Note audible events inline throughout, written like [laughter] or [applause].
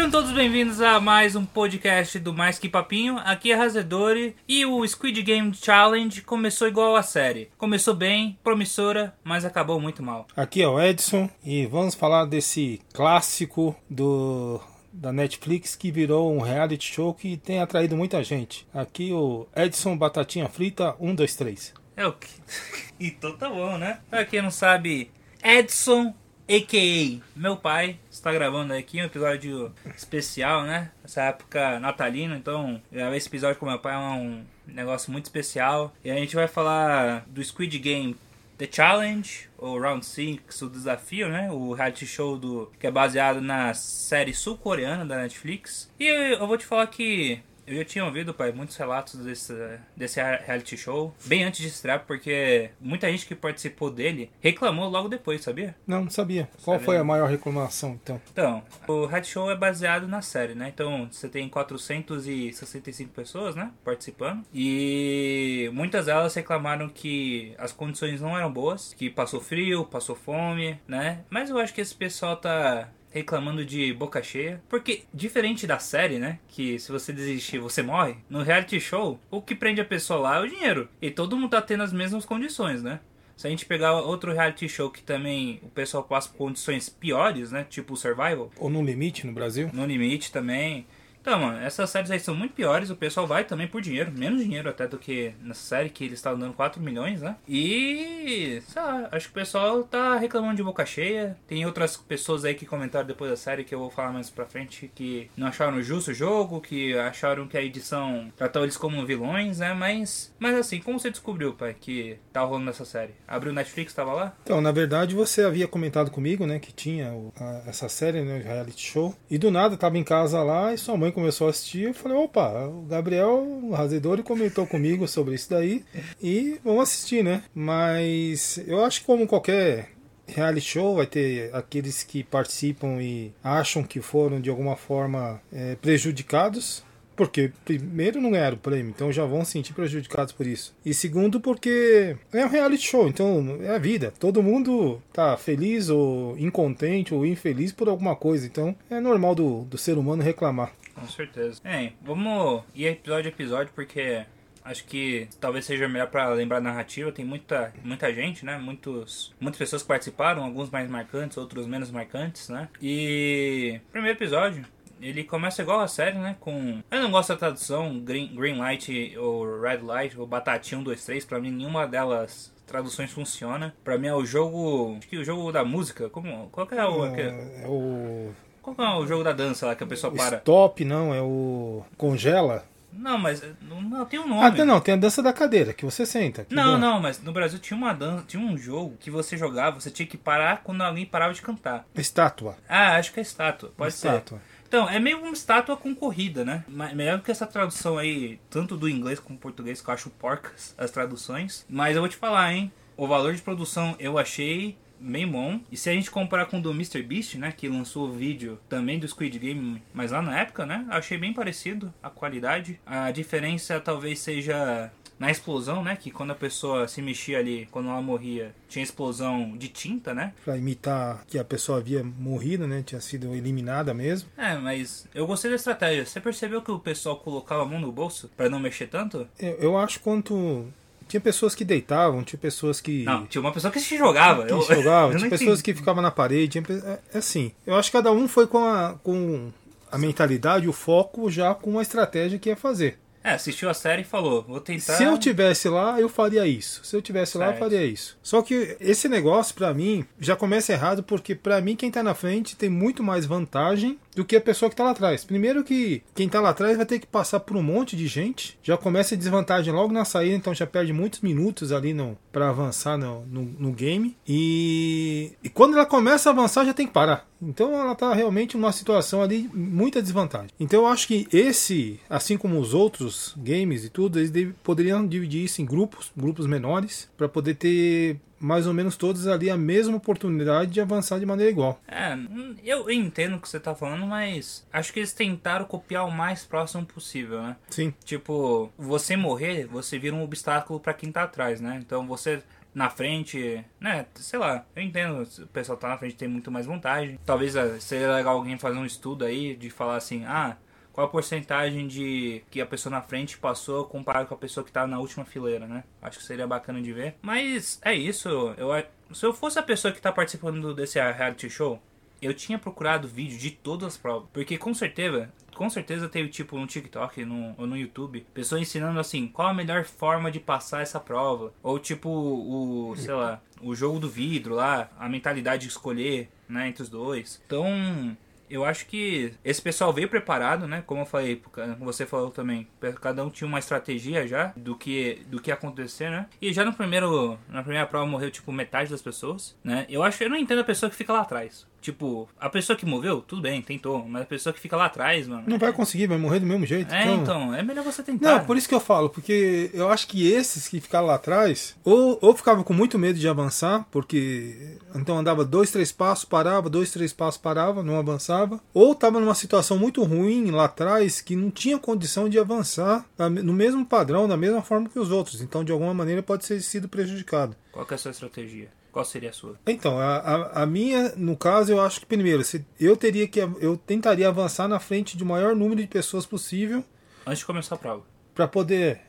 Sejam todos bem-vindos a mais um podcast do Mais Que Papinho. Aqui é Razedori e o Squid Game Challenge começou igual a série. Começou bem, promissora, mas acabou muito mal. Aqui é o Edson e vamos falar desse clássico do da Netflix que virou um reality show que tem atraído muita gente. Aqui o Edson Batatinha Frita 123. É o que? [laughs] então tá bom, né? Pra quem não sabe, Edson a.k.a. meu pai, está gravando aqui um episódio especial, né? Essa época natalina, então gravar esse episódio com meu pai é um negócio muito especial. E a gente vai falar do Squid Game The Challenge, ou Round 6, o desafio, né? O reality show do que é baseado na série sul-coreana da Netflix. E eu, eu vou te falar que eu já tinha ouvido, pai, muitos relatos desse, desse reality show, bem antes de estrear, porque muita gente que participou dele reclamou logo depois, sabia? Não, não sabia. Qual sabia? foi a maior reclamação, então? Então, o reality show é baseado na série, né? Então, você tem 465 pessoas, né, participando, e muitas delas reclamaram que as condições não eram boas, que passou frio, passou fome, né? Mas eu acho que esse pessoal tá reclamando de boca cheia. Porque, diferente da série, né? Que se você desistir, você morre. No reality show, o que prende a pessoa lá é o dinheiro. E todo mundo tá tendo as mesmas condições, né? Se a gente pegar outro reality show que também o pessoal passa por condições piores, né? Tipo o Survival. Ou No Limite no Brasil. No Limite também. Então, mano, essas séries aí são muito piores, o pessoal vai também por dinheiro, menos dinheiro até do que nessa série, que eles estavam dando 4 milhões, né? E, sei lá, acho que o pessoal tá reclamando de boca cheia. Tem outras pessoas aí que comentaram depois da série, que eu vou falar mais pra frente, que não acharam justo o jogo, que acharam que a edição tratou eles como vilões, né? Mas, mas assim, como você descobriu, pai, que tá rolando nessa série? Abriu o Netflix, tava lá? Então, na verdade, você havia comentado comigo, né, que tinha a, essa série, né, reality show, e do nada tava em casa lá e sua mãe mãe começou a assistir, eu falei, opa, o Gabriel o Razedori comentou comigo sobre isso daí e vamos assistir, né? Mas eu acho que como qualquer reality show vai ter aqueles que participam e acham que foram de alguma forma é, prejudicados porque, primeiro, não ganharam o prêmio, então já vão se sentir prejudicados por isso. E segundo, porque é um reality show, então é a vida. Todo mundo tá feliz ou incontente ou infeliz por alguma coisa. Então é normal do, do ser humano reclamar. Com certeza. É, vamos ir episódio a episódio, porque acho que talvez seja melhor para lembrar a narrativa. Tem muita, muita gente, né? Muitos, muitas pessoas que participaram, alguns mais marcantes, outros menos marcantes, né? E primeiro episódio, ele começa igual a série, né? Com. Eu não gosto da tradução, Green, green Light ou Red Light ou Batatinha 1, 2, 3. Pra mim, nenhuma delas traduções funciona. Pra mim é o jogo. Acho que o jogo da música. Como, qual que é o. É, é o. Qual é o jogo da dança lá que a pessoa para? Stop, não, é o. Congela? Não, mas não, tem um nome. Ah, não, tem a dança da cadeira, que você senta. Que não, bom. não, mas no Brasil tinha uma dança, tinha um jogo que você jogava, você tinha que parar quando alguém parava de cantar. Estátua. Ah, acho que é estátua, pode estátua. ser. Então, é meio uma estátua concorrida, né? Melhor do que essa tradução aí, tanto do inglês como do português, que eu acho porcas as traduções. Mas eu vou te falar, hein? O valor de produção eu achei bem bom. E se a gente comparar com o do Mr. Beast, né, que lançou o vídeo também do Squid Game, mas lá na época, né, achei bem parecido a qualidade. A diferença talvez seja na explosão, né? Que quando a pessoa se mexia ali, quando ela morria, tinha explosão de tinta, né? Pra imitar que a pessoa havia morrido, né? Tinha sido eliminada mesmo. É, mas eu gostei da estratégia. Você percebeu que o pessoal colocava a mão no bolso para não mexer tanto? Eu, eu acho quanto tinha pessoas que deitavam, tinha pessoas que. Não, tinha uma pessoa que se jogava. Que eu, se jogava, [laughs] eu tinha pessoas que ficavam na parede. É, é, assim. Eu acho que cada um foi com a, com a mentalidade, o foco já com a estratégia que ia fazer. É, assistiu a série e falou, vou tentar. Se eu tivesse lá, eu faria isso. Se eu tivesse certo. lá, eu faria isso. Só que esse negócio, para mim, já começa errado, porque para mim, quem tá na frente tem muito mais vantagem do que a pessoa que está lá atrás. Primeiro que quem está lá atrás vai ter que passar por um monte de gente, já começa a desvantagem logo na saída, então já perde muitos minutos ali para avançar no, no, no, game. E, e quando ela começa a avançar, já tem que parar. Então ela está realmente numa situação ali muita desvantagem. Então eu acho que esse, assim como os outros games e tudo, eles poderiam dividir isso em grupos, grupos menores, para poder ter mais ou menos todos ali a mesma oportunidade de avançar de maneira igual. É, eu entendo o que você está falando, mas acho que eles tentaram copiar o mais próximo possível, né? Sim. Tipo, você morrer, você vira um obstáculo para quem tá atrás, né? Então você na frente, né? Sei lá, eu entendo, o pessoal tá na frente tem muito mais vantagem. Talvez ah, seria legal alguém fazer um estudo aí de falar assim, ah, qual a porcentagem de que a pessoa na frente passou comparado com a pessoa que tá na última fileira, né? Acho que seria bacana de ver. Mas é isso, eu se eu fosse a pessoa que tá participando desse reality show, eu tinha procurado vídeo de todas as provas, porque com certeza com certeza teve tipo no TikTok no, ou no YouTube, pessoas ensinando assim, qual a melhor forma de passar essa prova. Ou tipo o, sei lá, o jogo do vidro lá, a mentalidade de escolher, né, entre os dois. Então, eu acho que esse pessoal veio preparado, né? Como eu falei, como você falou também, cada um tinha uma estratégia já do que do que acontecer, né? E já no primeiro na primeira prova morreu tipo metade das pessoas, né? Eu acho, eu não entendo a pessoa que fica lá atrás. Tipo, a pessoa que moveu, tudo bem, tentou. Mas a pessoa que fica lá atrás, mano. Não vai conseguir, vai morrer do mesmo jeito. É, então, então é melhor você tentar. Não, por isso que eu falo, porque eu acho que esses que ficaram lá atrás, ou, ou ficavam com muito medo de avançar, porque então andava dois, três passos, parava, dois, três passos, parava, não avançava, ou estava numa situação muito ruim lá atrás que não tinha condição de avançar no mesmo padrão, da mesma forma que os outros. Então, de alguma maneira, pode ter sido prejudicado. Qual é a sua estratégia? Qual seria a sua? Então, a, a, a, minha, no caso, eu acho que primeiro, eu teria que. Eu tentaria avançar na frente de maior número de pessoas possível. Antes de começar a prova. Para poder.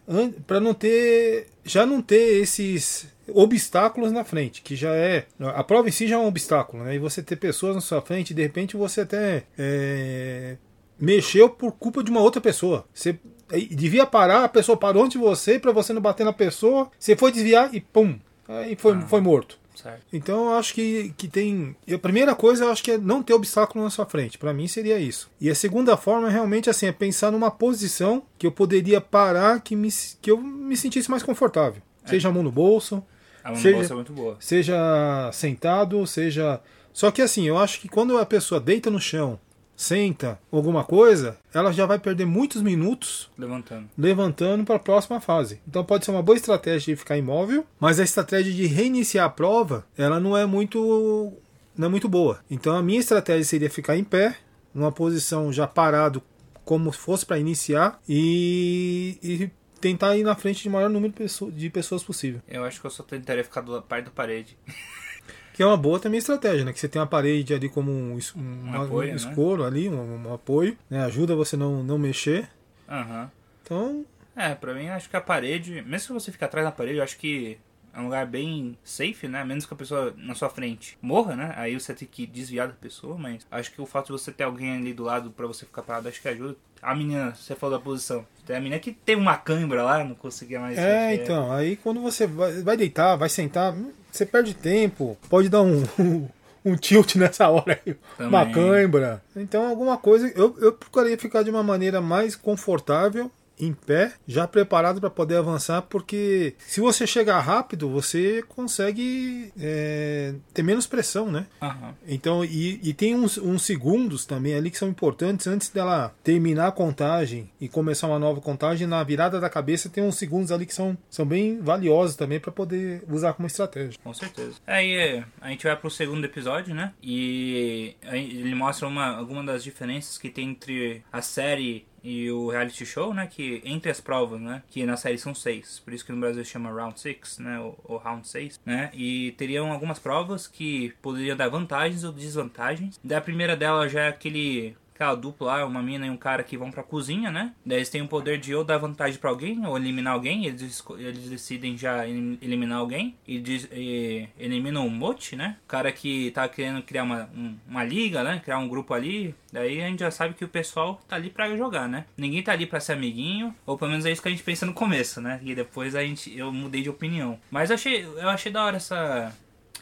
para não ter. Já não ter esses obstáculos na frente, que já é. A prova em si já é um obstáculo, né? E você ter pessoas na sua frente, de repente você até. É, mexeu por culpa de uma outra pessoa. Você devia parar, a pessoa parou antes de você, para você não bater na pessoa, você foi desviar e pum! Aí foi, ah. foi morto. Certo. Então eu acho que, que tem. A primeira coisa eu acho que é não ter obstáculo na sua frente. Para mim seria isso. E a segunda forma é realmente assim, é pensar numa posição que eu poderia parar que, me, que eu me sentisse mais confortável. É. Seja a mão no bolso. A mão seja, no bolso é muito boa. Seja sentado, seja. Só que assim, eu acho que quando a pessoa deita no chão senta alguma coisa, ela já vai perder muitos minutos levantando, levantando para a próxima fase. Então pode ser uma boa estratégia de ficar imóvel, mas a estratégia de reiniciar a prova, ela não é muito não é muito boa. Então a minha estratégia seria ficar em pé, numa posição já parado como se fosse para iniciar e, e tentar ir na frente de maior número de pessoas possível. Eu acho que eu só tentaria ficar do perto da parede. [laughs] Que é uma boa também estratégia, né? Que você tem uma parede ali como um, um, um, apoio, um né? escuro né? ali, um, um, apoio, né? Ajuda você não, não mexer. Uhum. Então. É, pra mim acho que a parede, mesmo se você ficar atrás da parede, eu acho que é um lugar bem safe, né? Menos que a pessoa na sua frente morra, né? Aí você tem que desviar da pessoa, mas acho que o fato de você ter alguém ali do lado para você ficar parado, acho que ajuda. A menina, você falou da posição. Tem a menina que tem uma câimbra lá, não conseguia mais. É, então, aí quando você vai, vai deitar, vai sentar, você perde tempo, pode dar um. [laughs] um tilt nessa hora aí, Também. uma cãibra. Então, alguma coisa. Eu, eu procuraria ficar de uma maneira mais confortável em pé, já preparado para poder avançar, porque se você chegar rápido, você consegue é, ter menos pressão, né? Uhum. Então, e, e tem uns, uns, segundos também ali que são importantes antes dela terminar a contagem e começar uma nova contagem. Na virada da cabeça tem uns segundos ali que são, são bem valiosos também para poder usar como estratégia. Com certeza. Aí a gente vai pro segundo episódio, né? E ele mostra uma, alguma das diferenças que tem entre a série e o reality show, né, que entre as provas, né, que na série são seis, por isso que no Brasil chama Round 6, né, ou, ou Round 6, né, e teriam algumas provas que poderiam dar vantagens ou desvantagens. Da primeira dela já é aquele aquela dupla lá, uma mina e um cara que vão pra cozinha, né? Daí eles têm o poder de ou dar vantagem para alguém ou eliminar alguém. Eles, eles decidem já eliminar alguém e, e eliminam o Mote, né? O cara que tá querendo criar uma, um, uma liga, né? Criar um grupo ali. Daí a gente já sabe que o pessoal tá ali para jogar, né? Ninguém tá ali para ser amiguinho, ou pelo menos é isso que a gente pensa no começo, né? E depois a gente eu mudei de opinião. Mas eu achei, eu achei da hora essa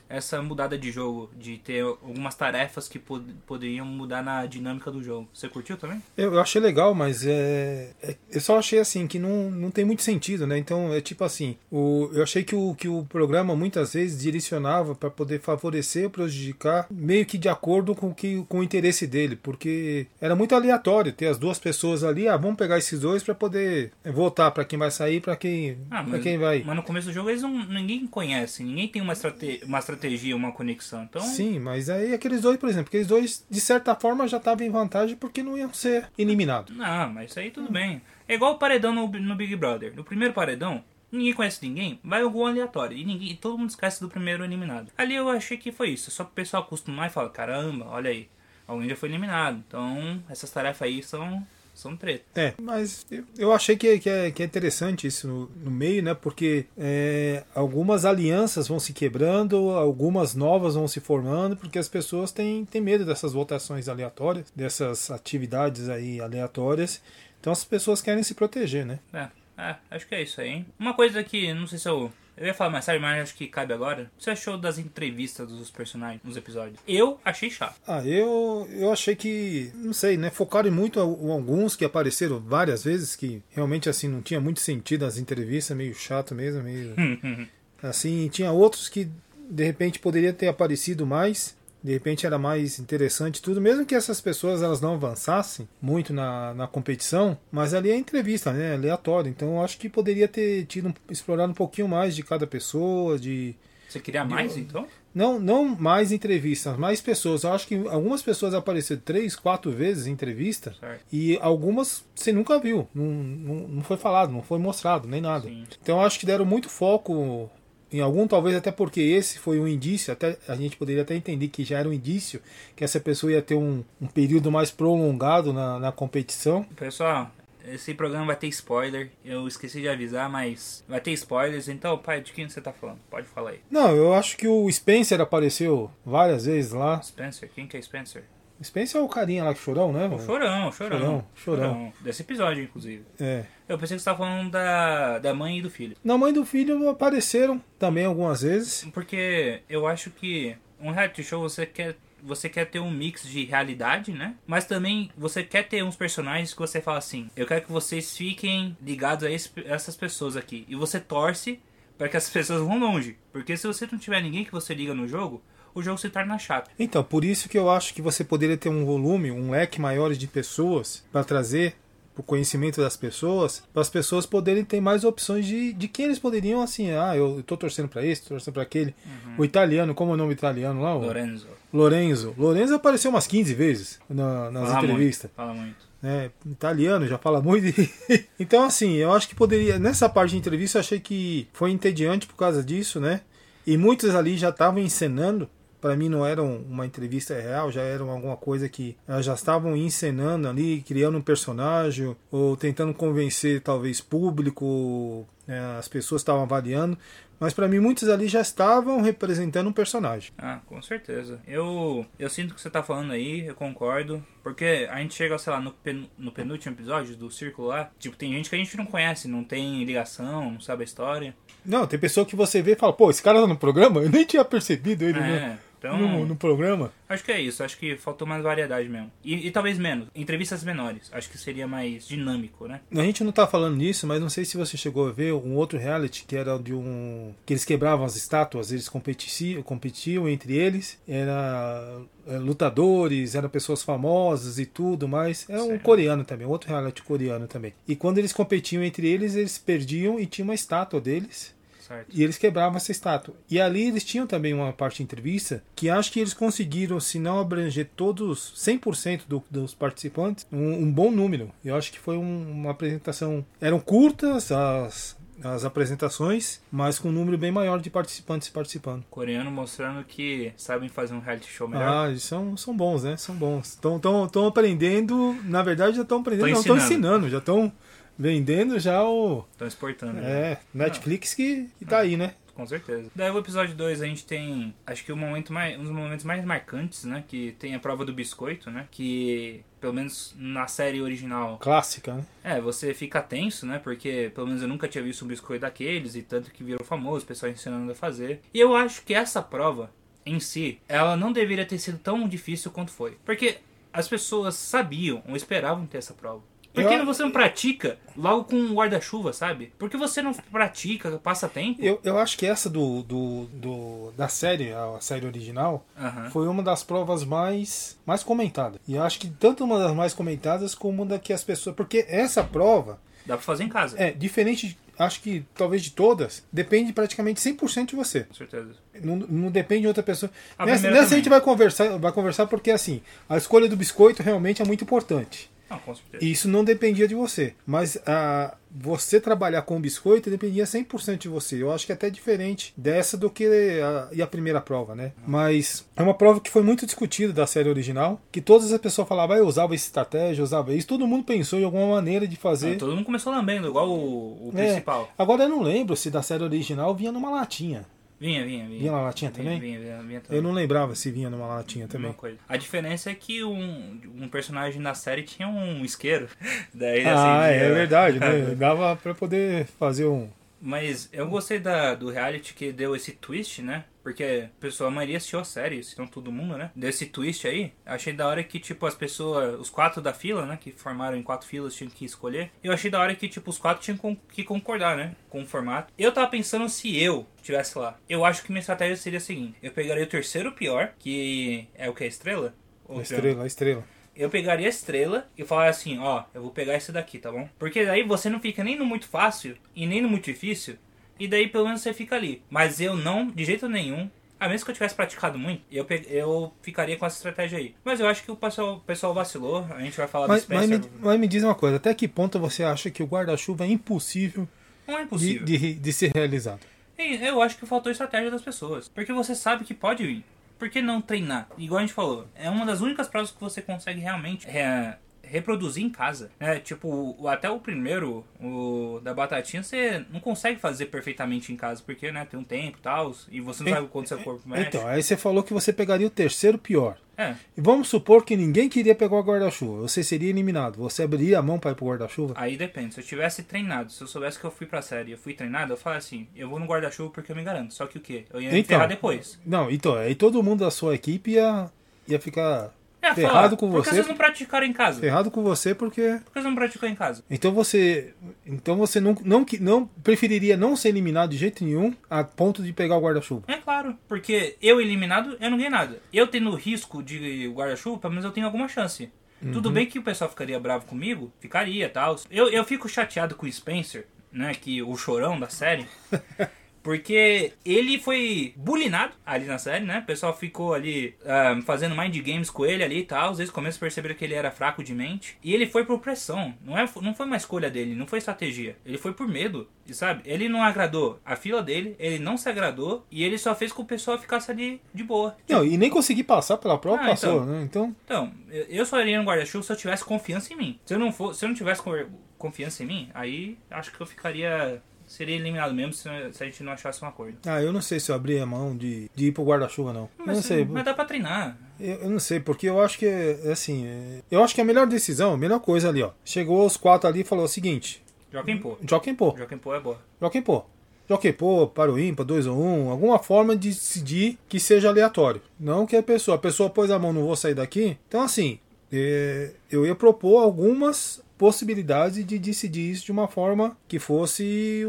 essa mudada de jogo, de ter algumas tarefas que pod poderiam mudar na dinâmica do jogo. Você curtiu também? Eu, eu achei legal, mas é, é, eu só achei assim que não, não tem muito sentido, né? Então é tipo assim, o, eu achei que o, que o programa muitas vezes direcionava para poder favorecer ou prejudicar meio que de acordo com, que, com o interesse dele, porque era muito aleatório ter as duas pessoas ali, ah, vamos pegar esses dois para poder votar para quem vai sair, para quem, ah, quem vai. Mas no começo do jogo eles não, ninguém conhece, ninguém tem uma, estrate uma estratégia estratégia, uma conexão. Então... Sim, mas aí aqueles dois, por exemplo, aqueles dois, de certa forma, já estavam em vantagem porque não iam ser eliminados. Não, mas isso aí tudo hum. bem. É igual o paredão no, no Big Brother. No primeiro paredão, ninguém conhece ninguém, vai algum aleatório. E ninguém, todo mundo esquece do primeiro eliminado. Ali eu achei que foi isso. Só que o pessoal acostumar e fala, caramba, olha aí, alguém já foi eliminado. Então, essas tarefas aí são são treta. É, mas eu, eu achei que, que, é, que é interessante isso no, no meio, né? Porque é, algumas alianças vão se quebrando, algumas novas vão se formando, porque as pessoas têm, têm medo dessas votações aleatórias, dessas atividades aí aleatórias. Então as pessoas querem se proteger, né? É, é acho que é isso aí, hein? Uma coisa que, não sei se eu eu ia falar mais tarde, mas acho que cabe agora. O que você achou das entrevistas dos personagens nos episódios? Eu achei chato. Ah, eu, eu achei que, não sei, né? Focaram muito alguns que apareceram várias vezes, que realmente assim não tinha muito sentido as entrevistas, meio chato mesmo, meio. [laughs] assim, tinha outros que de repente poderia ter aparecido mais de repente era mais interessante tudo, mesmo que essas pessoas elas não avançassem muito na, na competição, mas ali é entrevista, né, aleatório, então eu acho que poderia ter tido explorado um pouquinho mais de cada pessoa, de você queria mais de, então? Não, não mais entrevistas, mais pessoas. Eu acho que algumas pessoas apareceram três, quatro vezes em entrevista certo. e algumas você nunca viu, não, não, não foi falado, não foi mostrado, nem nada. Sim. Então eu acho que deram muito foco em algum, talvez até porque esse foi um indício, até a gente poderia até entender que já era um indício que essa pessoa ia ter um, um período mais prolongado na, na competição. Pessoal, esse programa vai ter spoiler. Eu esqueci de avisar, mas vai ter spoilers. Então, pai, de quem você tá falando? Pode falar aí. Não, eu acho que o Spencer apareceu várias vezes lá. Spencer? Quem que é Spencer? Spencer é o carinha lá que chorão, né? O chorão, chorão, chorão, chorão. Desse episódio, inclusive. É. Eu pensei que você estava falando da, da mãe e do filho. Na mãe e do filho apareceram também algumas vezes. Porque eu acho que um reality show você quer você quer ter um mix de realidade, né? Mas também você quer ter uns personagens que você fala assim: eu quero que vocês fiquem ligados a esse, essas pessoas aqui. E você torce para que as [laughs] pessoas vão longe. Porque se você não tiver ninguém que você liga no jogo, o jogo se torna chato. Então, por isso que eu acho que você poderia ter um volume, um leque maior de pessoas para trazer o conhecimento das pessoas, para as pessoas poderem ter mais opções de, de quem eles poderiam, assim, ah, eu estou torcendo para esse, tô torcendo para aquele. Uhum. O italiano, como é o nome italiano lá? O... Lorenzo. Lorenzo. Lorenzo apareceu umas 15 vezes na, nas fala entrevistas. Muito, fala muito. É, italiano já fala muito. [laughs] então, assim, eu acho que poderia. Nessa parte de entrevista, eu achei que foi entediante por causa disso, né? E muitos ali já estavam encenando para mim não era uma entrevista real, já era alguma coisa que elas já estavam encenando ali, criando um personagem ou tentando convencer talvez público, né, as pessoas estavam avaliando, mas para mim muitos ali já estavam representando um personagem. Ah, com certeza. Eu eu sinto que você tá falando aí, eu concordo, porque a gente chega, sei lá, no, pen, no penúltimo episódio do Círculo lá, tipo, tem gente que a gente não conhece, não tem ligação, não sabe a história. Não, tem pessoa que você vê e fala, pô, esse cara tá no programa? [laughs] Eu nem tinha percebido ele, é. né? Então, no, no, programa? Acho que é isso. Acho que faltou mais variedade mesmo. E, e, talvez menos. Entrevistas menores. Acho que seria mais dinâmico, né? A gente não tá falando nisso, mas não sei se você chegou a ver um outro reality que era de um. que eles quebravam as estátuas, eles competiam, competiam entre eles. Era é, lutadores, eram pessoas famosas e tudo, mas é um coreano também, outro reality coreano também. E quando eles competiam entre eles, eles perdiam e tinha uma estátua deles Certo. E eles quebravam essa estátua. E ali eles tinham também uma parte de entrevista que acho que eles conseguiram, se não abranger todos, 100% do, dos participantes, um, um, bom número. Eu acho que foi um, uma apresentação. Eram curtas as, as apresentações, mas com um número bem maior de participantes participando. Coreano mostrando que sabem fazer um reality show melhor. Ah, eles são, são bons, né? São bons. Estão aprendendo, na verdade já estão aprendendo, estão ensinando, já estão vendendo já o. Estão exportando. É, já. Netflix que, que tá aí, né? Com certeza. Daí o episódio 2 a gente tem, acho que o momento mais, um dos momentos mais marcantes, né? Que tem a prova do biscoito, né? Que, pelo menos na série original... Clássica, né? É, você fica tenso, né? Porque, pelo menos eu nunca tinha visto um biscoito daqueles e tanto que virou famoso, o pessoal ensinando a fazer. E eu acho que essa prova, em si, ela não deveria ter sido tão difícil quanto foi. Porque as pessoas sabiam ou esperavam ter essa prova. Por que eu... você não pratica logo com um guarda-chuva, sabe? Por que você não pratica, passa tempo? Eu, eu acho que essa do, do, do da série, a série original, foi uma das provas mais, mais comentadas. E eu acho que tanto uma das mais comentadas como uma da que as pessoas. Porque essa prova. Dá pra fazer em casa. É, diferente acho que talvez de todas, depende praticamente 100% de você. Com certeza. Não, não depende de outra pessoa. A nessa, nessa a gente vai conversar, vai conversar porque assim, a escolha do biscoito realmente é muito importante. Não, com certeza. Isso não dependia de você. Mas a, você trabalhar com biscoito dependia 100% de você. Eu acho que é até diferente dessa do que a, e a primeira prova, né? Mas é uma prova que foi muito discutida da série original, que todas as pessoas falavam, ah, eu usava essa estratégia, eu usava isso. Todo mundo pensou em alguma maneira de fazer. todo mundo começou lambendo, igual o, o É. principal. Agora eu não lembro se da série original vinha numa latinha. Vinha, vinha, vinha. Vinha na latinha Vinha, também? Vinha, vinha, vinha também. Eu não lembrava se vinha numa latinha também. A diferença é que um, um personagem na série tinha um isqueiro. [laughs] Daí Ah, acendia- é verdade, né? [laughs] Dava pra poder fazer um. Mas eu gostei da, do reality que deu esse twist, né? Porque a pessoa, a maioria assistiu a série, se não todo mundo, né? Deu esse twist aí. Achei da hora que, tipo, as pessoas, os quatro da fila, né? Que formaram em quatro filas, tinham que escolher. Eu achei da hora que, tipo, os quatro tinham que concordar, né? Com o formato. Eu tava pensando se eu tivesse lá. Eu acho que minha estratégia seria a seguinte: eu pegaria o terceiro pior, que é o que? A estrela? Ou A estrela, a estrela. Eu pegaria a estrela e falaria assim, ó, eu vou pegar esse daqui, tá bom? Porque daí você não fica nem no muito fácil e nem no muito difícil, e daí pelo menos você fica ali. Mas eu não, de jeito nenhum, a menos que eu tivesse praticado muito, eu, pe- eu ficaria com essa estratégia aí. Mas eu acho que o pessoal, o pessoal vacilou, a gente vai falar Mas, do mas, Spencer. me, mas me diz uma coisa, até que ponto você acha que o guarda-chuva é impossível Não é de, impossível. de, de ser realizado? Eu acho que faltou estratégia das pessoas. Porque você sabe que pode vir. Por que não treinar? Igual a gente falou, é uma das únicas provas que você consegue realmente é, reproduzir em casa. Né? Tipo, até o primeiro, o da batatinha, você não consegue fazer perfeitamente em casa, porque né, tem um tempo e tal, e você não En- sabe quando seu corpo mexe. Então, aí você falou que você pegaria o terceiro pior. É, E vamos supor que ninguém queria pegar o guarda-chuva. Você seria eliminado. Você abriria a mão para ir pro guarda-chuva? aí depende. Se eu tivesse treinado, se eu soubesse que eu fui pra série e eu fui treinado, eu falaria assim, eu vou no guarda-chuva porque eu me garanto. Só que o quê? Eu ia Então. ferrar depois. Não, então, aí todo mundo da sua equipe ia, ia ficar É, ferrado falar, com Por que você. vocês não praticaram em casa? Ferrado com você porque. Por que vocês não praticam em casa? Então você. Então você não, não, não preferiria não ser eliminado de jeito nenhum a ponto de pegar o guarda-chuva. É claro, porque eu eliminado, eu não ganhei nada. Eu tendo risco de guarda-chuva, pelo menos eu tenho alguma chance. Tudo bem que o pessoal ficaria bravo comigo, ficaria e tal. Eu, eu fico chateado com o Spencer, né, que o chorão da série. [laughs] Porque ele foi bulinado ali na série, né? O pessoal ficou ali ah, fazendo mind games com ele ali e tal. Às vezes começa a perceber que ele era fraco de mente. E ele foi por pressão. Não, é, não foi uma escolha dele, não foi estratégia. Ele foi por medo. E sabe? Ele não agradou a fila dele, ele não se agradou. E ele só fez com que o pessoal ficasse ali de boa. Não, e nem consegui passar pela prova, Ah, passou, então. né? Então. Então, eu- só iria no guarda-chuva se eu tivesse confiança em mim. Se eu não, for, se eu não tivesse co- confiança em mim, aí acho que eu ficaria. Seria eliminado mesmo se, se a gente não achasse um acordo. Ah, eu não sei se eu abri a mão de, de ir pro guarda-chuva, não. Eu não sei. mas dá pra treinar. Eu, eu não sei, porque eu acho que é é assim. é- eu acho que a melhor decisão, a melhor coisa ali, ó. Chegou os quatro ali e falou o seguinte: Joaquim Pô. Joaquim Pô. Joaquim Pô é boa. Pô. Joaquim Pô, para o ímpar, 2 ou 1, um, alguma forma de decidir que seja aleatório. Não que a pessoa, a pessoa pôs a mão, não vou sair daqui. Então, assim, eu ia propor algumas possibilidades de decidir isso de uma forma que fosse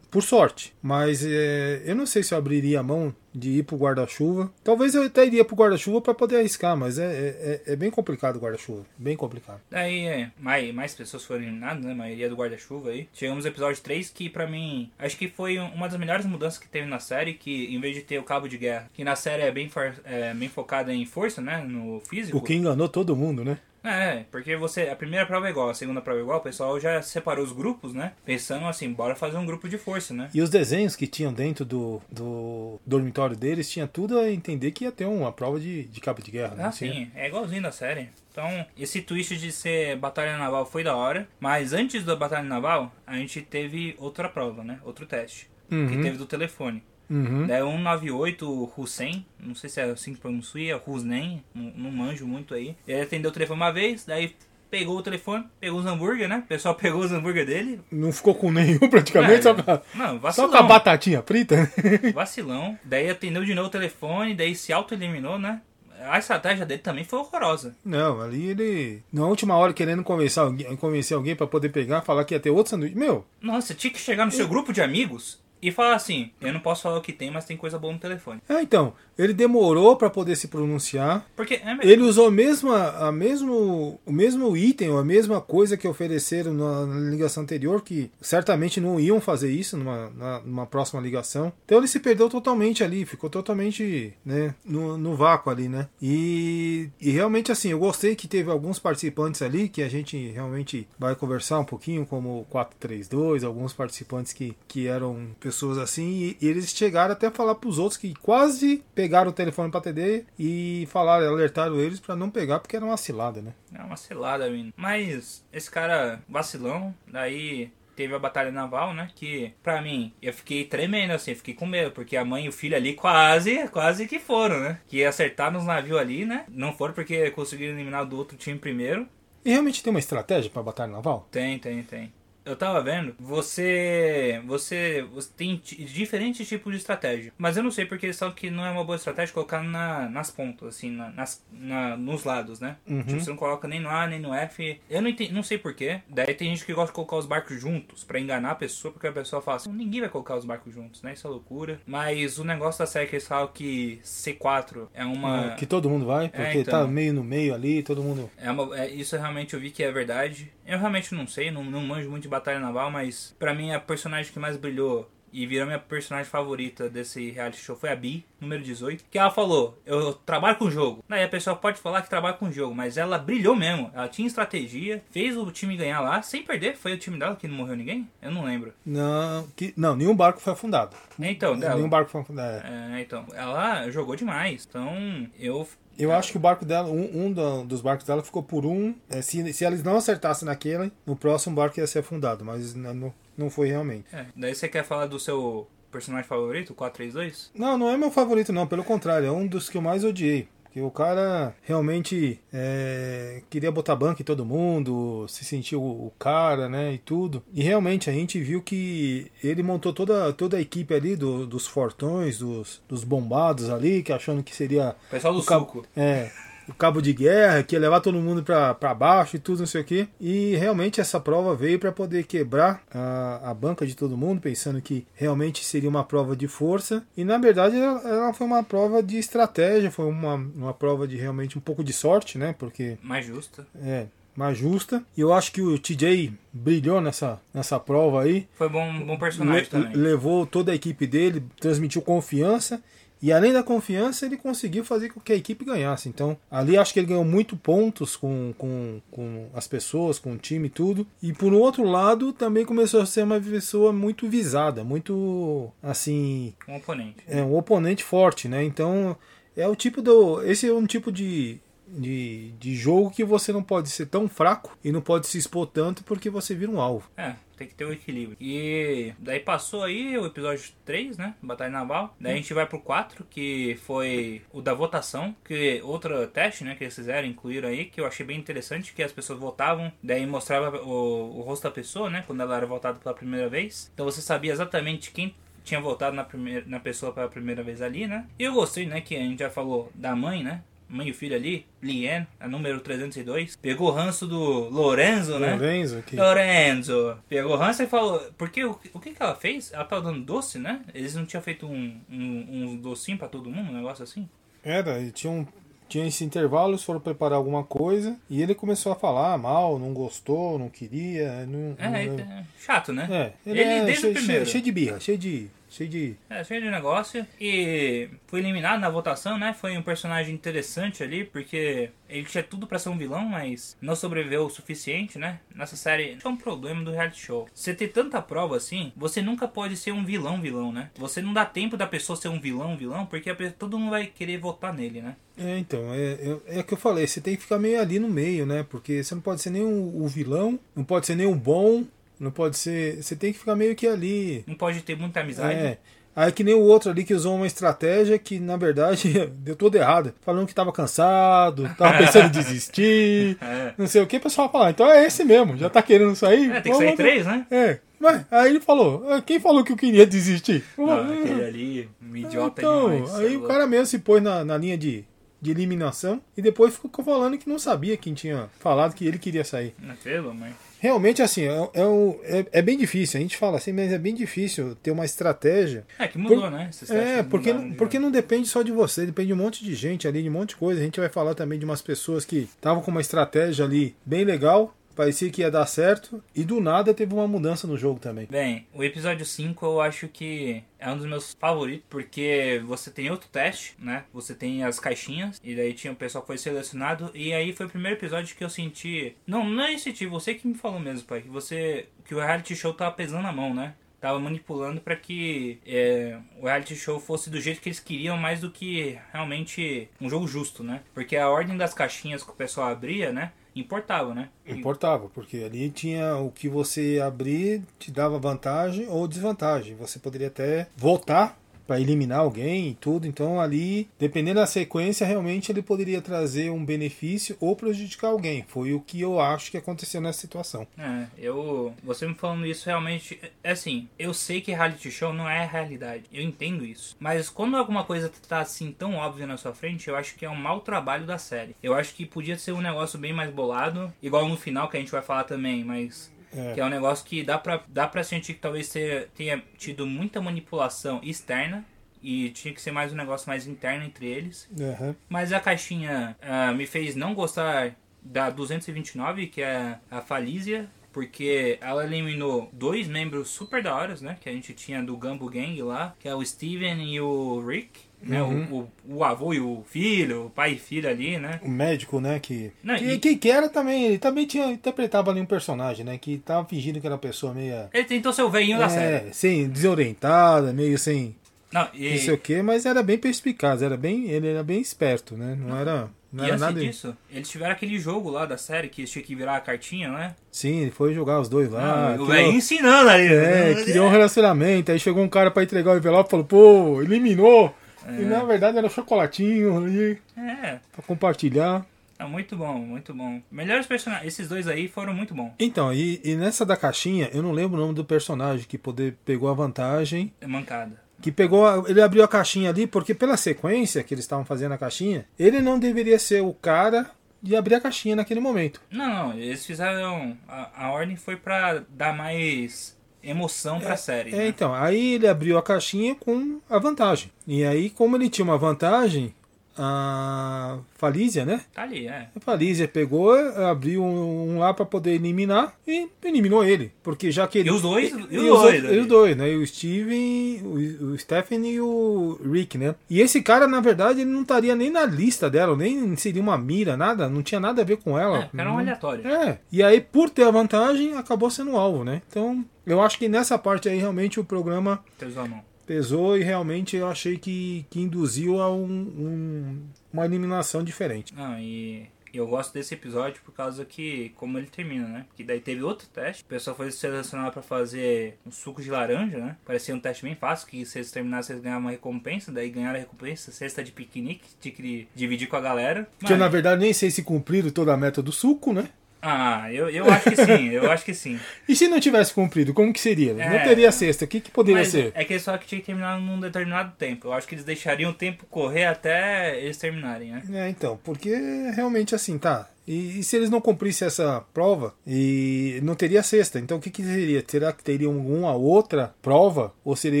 por sorte. Mas é, eu não sei se eu abriria a mão de ir pro guarda-chuva. Talvez eu até iria pro guarda-chuva para poder arriscar, mas é, é, é- é bem complicado o guarda-chuva. Bem complicado. Daí é, mais, mais pessoas foram eliminadas, né? A maioria do guarda-chuva aí. Chegamos no episódio 3, que pra mim, acho que foi uma das melhores mudanças que teve na série, que em vez de ter o cabo de guerra, que na série é bem, for, é, bem focada em força, né? No físico. O que enganou todo mundo, né? É, porque você. A primeira prova é igual, a segunda prova é igual, o pessoal já separou os grupos, né? Pensando assim, bora fazer um grupo de força, né? E os desenhos que tinham dentro do, do dormitório deles tinha tudo a entender que ia ter uma prova de, de cabo de guerra. né? Ah, Tinha- sim, é igualzinho da série. Então, esse twist de ser batalha naval foi da hora, mas antes da batalha naval, a gente teve outra prova, né? Outro teste. Que Uhum. teve do telefone. Uhum. Daí 198 Hussein, não sei se é assim que pronuncia, Hussein, não, não manjo muito aí. Ele atendeu o telefone uma vez, daí pegou o telefone, pegou os hambúrguer, né? O pessoal [laughs] pegou os hambúrguer dele. Não ficou com nenhum praticamente, É, só, com a- Não, só vacilão. com a batatinha frita. [laughs] Vacilão. Daí atendeu de novo o telefone, daí se auto-eliminou, né? A estratégia dele também foi horrorosa. Não, ali ele. Na última hora querendo convencer alguém, convencer alguém pra poder pegar, falar que ia ter outro sanduíche. Meu, Nossa, tinha que chegar no seu grupo de amigos e falar assim: eu não posso falar o que tem, mas tem coisa boa no telefone. É, então, ele demorou para poder se pronunciar. Porque é ele usou a mesma, a mesmo, o mesmo item, a mesma coisa que ofereceram na, na ligação anterior, que certamente não iam fazer isso numa, na, numa próxima ligação. Então ele se perdeu totalmente ali, ficou totalmente né, no, no vácuo ali, né? E, e realmente assim, eu gostei que teve alguns participantes ali que a gente realmente vai conversar um pouquinho, como o 432, alguns participantes que, que eram pessoas assim, e, e eles chegaram até a falar para os outros que quase pegaram o telefone para atender e falaram, alertaram eles para não pegar porque era uma cilada, né? É uma cilada, menino. Mas esse cara vacilão, daí teve a batalha naval, né? Que, pra mim, eu fiquei tremendo, assim, fiquei com medo, porque a mãe e o filho ali quase, quase que foram, né? Que acertar nos navios ali, né? Não foram porque conseguiram eliminar do outro time primeiro. E realmente tem uma estratégia pra batalha naval? Tem, tem, tem eu tava vendo, você, você, você tem diferentes tipos de estratégia. Mas eu não sei porque eles falam que não é uma boa estratégia colocar na, nas pontas, assim, na, nas, na, nos lados, né? Uhum. Tipo, você não coloca nem no A, nem no F. Eu não, entendi, não sei porquê. Daí tem gente que gosta de colocar os barcos juntos para enganar a pessoa, porque a pessoa fala assim, ninguém vai colocar os barcos juntos, né? Isso é loucura. Mas o negócio da série que eles falam que C4 é uma... É, que todo mundo vai, porque é, então, tá meio no meio ali, todo mundo... É uma, é, isso realmente eu vi que é verdade. Eu realmente não sei, não, não manjo muito de batalha naval, mas para mim a personagem que mais brilhou e virou minha personagem favorita desse reality show foi a Bi, número 18. Que ela falou: Eu trabalho com jogo. Daí a pessoa pode falar que trabalha com jogo, mas ela brilhou mesmo. Ela tinha estratégia, fez o time ganhar lá, sem perder. Foi o time dela que não morreu ninguém? Eu não lembro. Não, que, não nenhum barco foi afundado. Então, dela. Nenhum barco foi afundado. É. é, então. Ela jogou demais. Então, eu eu acho que o barco dela, um, um dos barcos dela ficou por um. É, se, se eles não acertassem naquele, no próximo barco ia ser afundado, mas não, não foi realmente. É, daí você quer falar do seu personagem favorito, o 432? Não, não é meu favorito, não, pelo contrário, é um dos que eu mais odiei. Que o cara realmente é, queria botar banco em todo mundo, se sentiu o cara, né, e tudo. E realmente a gente viu que ele montou toda, toda a equipe ali do, dos fortões, dos, dos bombados ali, que achando que seria. Pessoal do o suco. É, o cabo de guerra, que ia levar todo mundo para baixo e tudo, não sei o que. E realmente essa prova veio para poder quebrar a, a banca de todo mundo, pensando que realmente seria uma prova de força. E na verdade ela, ela foi uma prova de estratégia, foi uma, uma prova de realmente um pouco de sorte, né? Porque. Mais justa. É, mais justa. E eu acho que o TJ brilhou nessa, nessa prova aí. Foi bom, bom personagem Le, também. Levou toda a equipe dele, transmitiu confiança e além da confiança, ele conseguiu fazer com que a equipe ganhasse. Então, ali acho que ele ganhou muito pontos com, com, com as pessoas, com o time e tudo. E por um outro lado, também começou a ser uma pessoa muito visada, muito assim. Um oponente. É, um oponente forte, né? Então, é o tipo do. Esse é um tipo de, de, de jogo que você não pode ser tão fraco e não pode se expor tanto porque você vira um alvo. É, tem que ter um equilíbrio. E daí passou aí o episódio 3, né? Batalha Naval. Daí a gente vai pro 4, que foi o da votação, que outro teste, né, que eles fizeram, incluíram aí, que eu achei bem interessante, que as pessoas votavam, daí mostrava o, o rosto da pessoa, né, quando ela era votada pela primeira vez. Então você sabia exatamente quem tinha votado na, primeira, na pessoa pela primeira vez ali, né? E eu gostei, né, que a gente já falou da mãe, né? Mãe e filho ali, Lien, a número 302, pegou o ranço do Lorenzo, né? Lorenzo, aqui. Lorenzo. Pegou o ranço e falou, porque o, o que que ela fez? Ela tava dando doce, né? Eles não tinham feito um, um, um docinho pra todo mundo, um negócio assim? Era, e tinha um tinha esse intervalo, foram preparar alguma coisa e ele começou a falar mal, não gostou, não queria. Não, é, não... é chato, né? É, ele, ele é desde cheio, o primeiro. Cheio, cheio de birra, cheio de cheio de. É, cheio de negócio. E foi eliminado na votação, né? Foi um personagem interessante ali, porque ele tinha tudo para ser um vilão, mas não sobreviveu o suficiente, né? Nessa série, é um problema do reality show. Você ter tanta prova assim, você nunca pode ser um vilão, vilão, né? Você não dá tempo da pessoa ser um vilão, vilão, porque pessoa, todo mundo vai querer votar nele, né? É, então, é, é, é que eu falei, você tem que ficar meio ali no meio, né? Porque você não pode ser nem o, o vilão, não pode ser nem o bom, não pode ser. Você tem que ficar meio que ali. Não pode ter muita amizade. É. Aí que nem o outro ali que usou uma estratégia que, na verdade, [laughs] deu tudo errado. Falando que tava cansado, tava [laughs] pensando em desistir, é. não sei o que, o pessoal fala, ah, então é esse mesmo, já tá querendo sair. É, tem que sair três, né? É. Mas, aí ele falou, ah, quem falou que eu queria desistir? Não, aquele ali, um idiota então, demais. Aí o cara mesmo se pôs na, na linha de, de eliminação e depois ficou falando que não sabia quem tinha falado que ele queria sair. Não, pelo, mas... realmente, assim, é, é, é, é, bem difícil. A gente fala assim, mas é bem difícil ter uma estratégia. É, que mudou, Por, né? É, porque, mudaram, porque não depende só de você, depende de um monte de gente ali, de um monte de coisa. A gente vai falar também de umas pessoas que estavam com uma estratégia ali bem legal, parecia que ia dar certo e do nada teve uma mudança no jogo também. Bem, o episódio 5 eu acho que é um dos meus favoritos porque você tem outro teste, né? Você tem as caixinhas e daí tinha o pessoal que foi selecionado e aí foi o primeiro episódio que eu senti, não, não é senti, você que me falou mesmo, pai, que você que o reality show tava pesando na mão, né? tava manipulando para que é, o reality show fosse do jeito que eles queriam, mais do que realmente um jogo justo, né? Porque a ordem das caixinhas que o pessoal abria, né? Importava, né? Importava, porque ali tinha o que você abrir, te dava vantagem ou desvantagem. Você poderia até voltar para eliminar alguém e tudo. Então ali, dependendo da sequência, realmente ele poderia trazer um benefício ou prejudicar alguém. Foi o que eu acho que aconteceu nessa situação. É, eu, você me falando isso realmente, é assim, eu sei que reality show não é realidade. Eu entendo isso. Mas quando alguma coisa tá assim tão óbvia na sua frente, eu acho que é um mau trabalho da série. Eu acho que podia ser um negócio bem mais bolado, igual no final que a gente vai falar também, mas é. Que é um negócio que dá pra, dá pra sentir que talvez tenha, tenha tido muita manipulação externa e tinha que ser mais um negócio mais interno entre eles. Uhum. Mas a caixinha uh, me fez não gostar da 229, que é a Falísia, porque ela eliminou dois membros super da hora, né? Que a gente tinha do Gambo Gang lá, que é o Steven e o Rick né? Uhum. O, o, o, avô e o filho, o pai e filho ali, né? O médico, né? Que, Não, que, e... que, que, era também, ele também tinha, interpretava ali um personagem, né? Que tava fingindo que era uma pessoa meio... Ele tentou ser o veinho é, da série. Sem, desorientada, meio sem... Não, e... não sei o que, mas era bem perspicaz, era bem, ele era bem esperto, né? Não, não. era... Não e era nada disso, eles tiveram aquele jogo lá da série que tinha que virar a cartinha, né? Sim, ele foi jogar os dois lá. Não, o velho ensinando ali. É, né? criou um relacionamento. Aí chegou um cara pra entregar o envelope e falou, pô, eliminou. É. E na verdade era chocolatinho ali. É. Pra compartilhar. É muito bom, muito bom. Melhores personagens, esses dois aí foram muito bons. Então, e, e, nessa da caixinha, eu não lembro o nome do personagem que poder, pegou a vantagem. É mancada. Que pegou, ele abriu a caixinha ali, porque pela sequência que eles estavam fazendo a caixinha, ele não deveria ser o cara de abrir a caixinha naquele momento. Não, não, eles fizeram. A, a ordem foi para dar mais emoção pra é, série. É, né? então, aí ele abriu a caixinha com a vantagem. E aí, como ele tinha uma vantagem, a Falísia, né? Tá ali, é. A Falísia pegou, abriu um, um lá para poder eliminar e eliminou ele. Porque já que ele. E os dois? E, e os, dois, e os dois, né? E o Steven, o, o Stephen e o Rick, né? E esse cara, na verdade, ele não estaria nem na lista dela, nem seria uma mira, nada, não tinha nada a ver com ela. É, era um aleatório. É. E aí, por ter a vantagem, acabou sendo alvo, né? Então, eu acho que nessa parte aí, realmente, o programa. Pesou a mão pesou e realmente eu achei que, que induziu a um, um, uma eliminação diferente. Não, e eu gosto desse episódio por causa que, como ele termina, né? Que daí teve outro teste, o pessoal foi selecionado para fazer um suco de laranja, né? Parecia um teste bem fácil, que se eles terminassem, eles ganhavam uma recompensa, daí ganharam a recompensa, cesta de piquenique, tinha que dividir com a galera. Que Mas... na verdade nem sei se cumpriram toda a meta do suco, né? Ah, eu, eu acho que sim, eu acho que sim. [laughs] e se não tivesse cumprido, como que seria? É, não teria sexta, o que, que poderia ser? É que só que tinha que terminar num determinado tempo. Eu acho que eles deixariam o tempo correr até eles terminarem, né? É, então, porque realmente assim, tá. E, e, se eles não cumprissem essa prova, e não teria sexta. Então o que, que seria? Será que teria alguma outra prova? Ou seria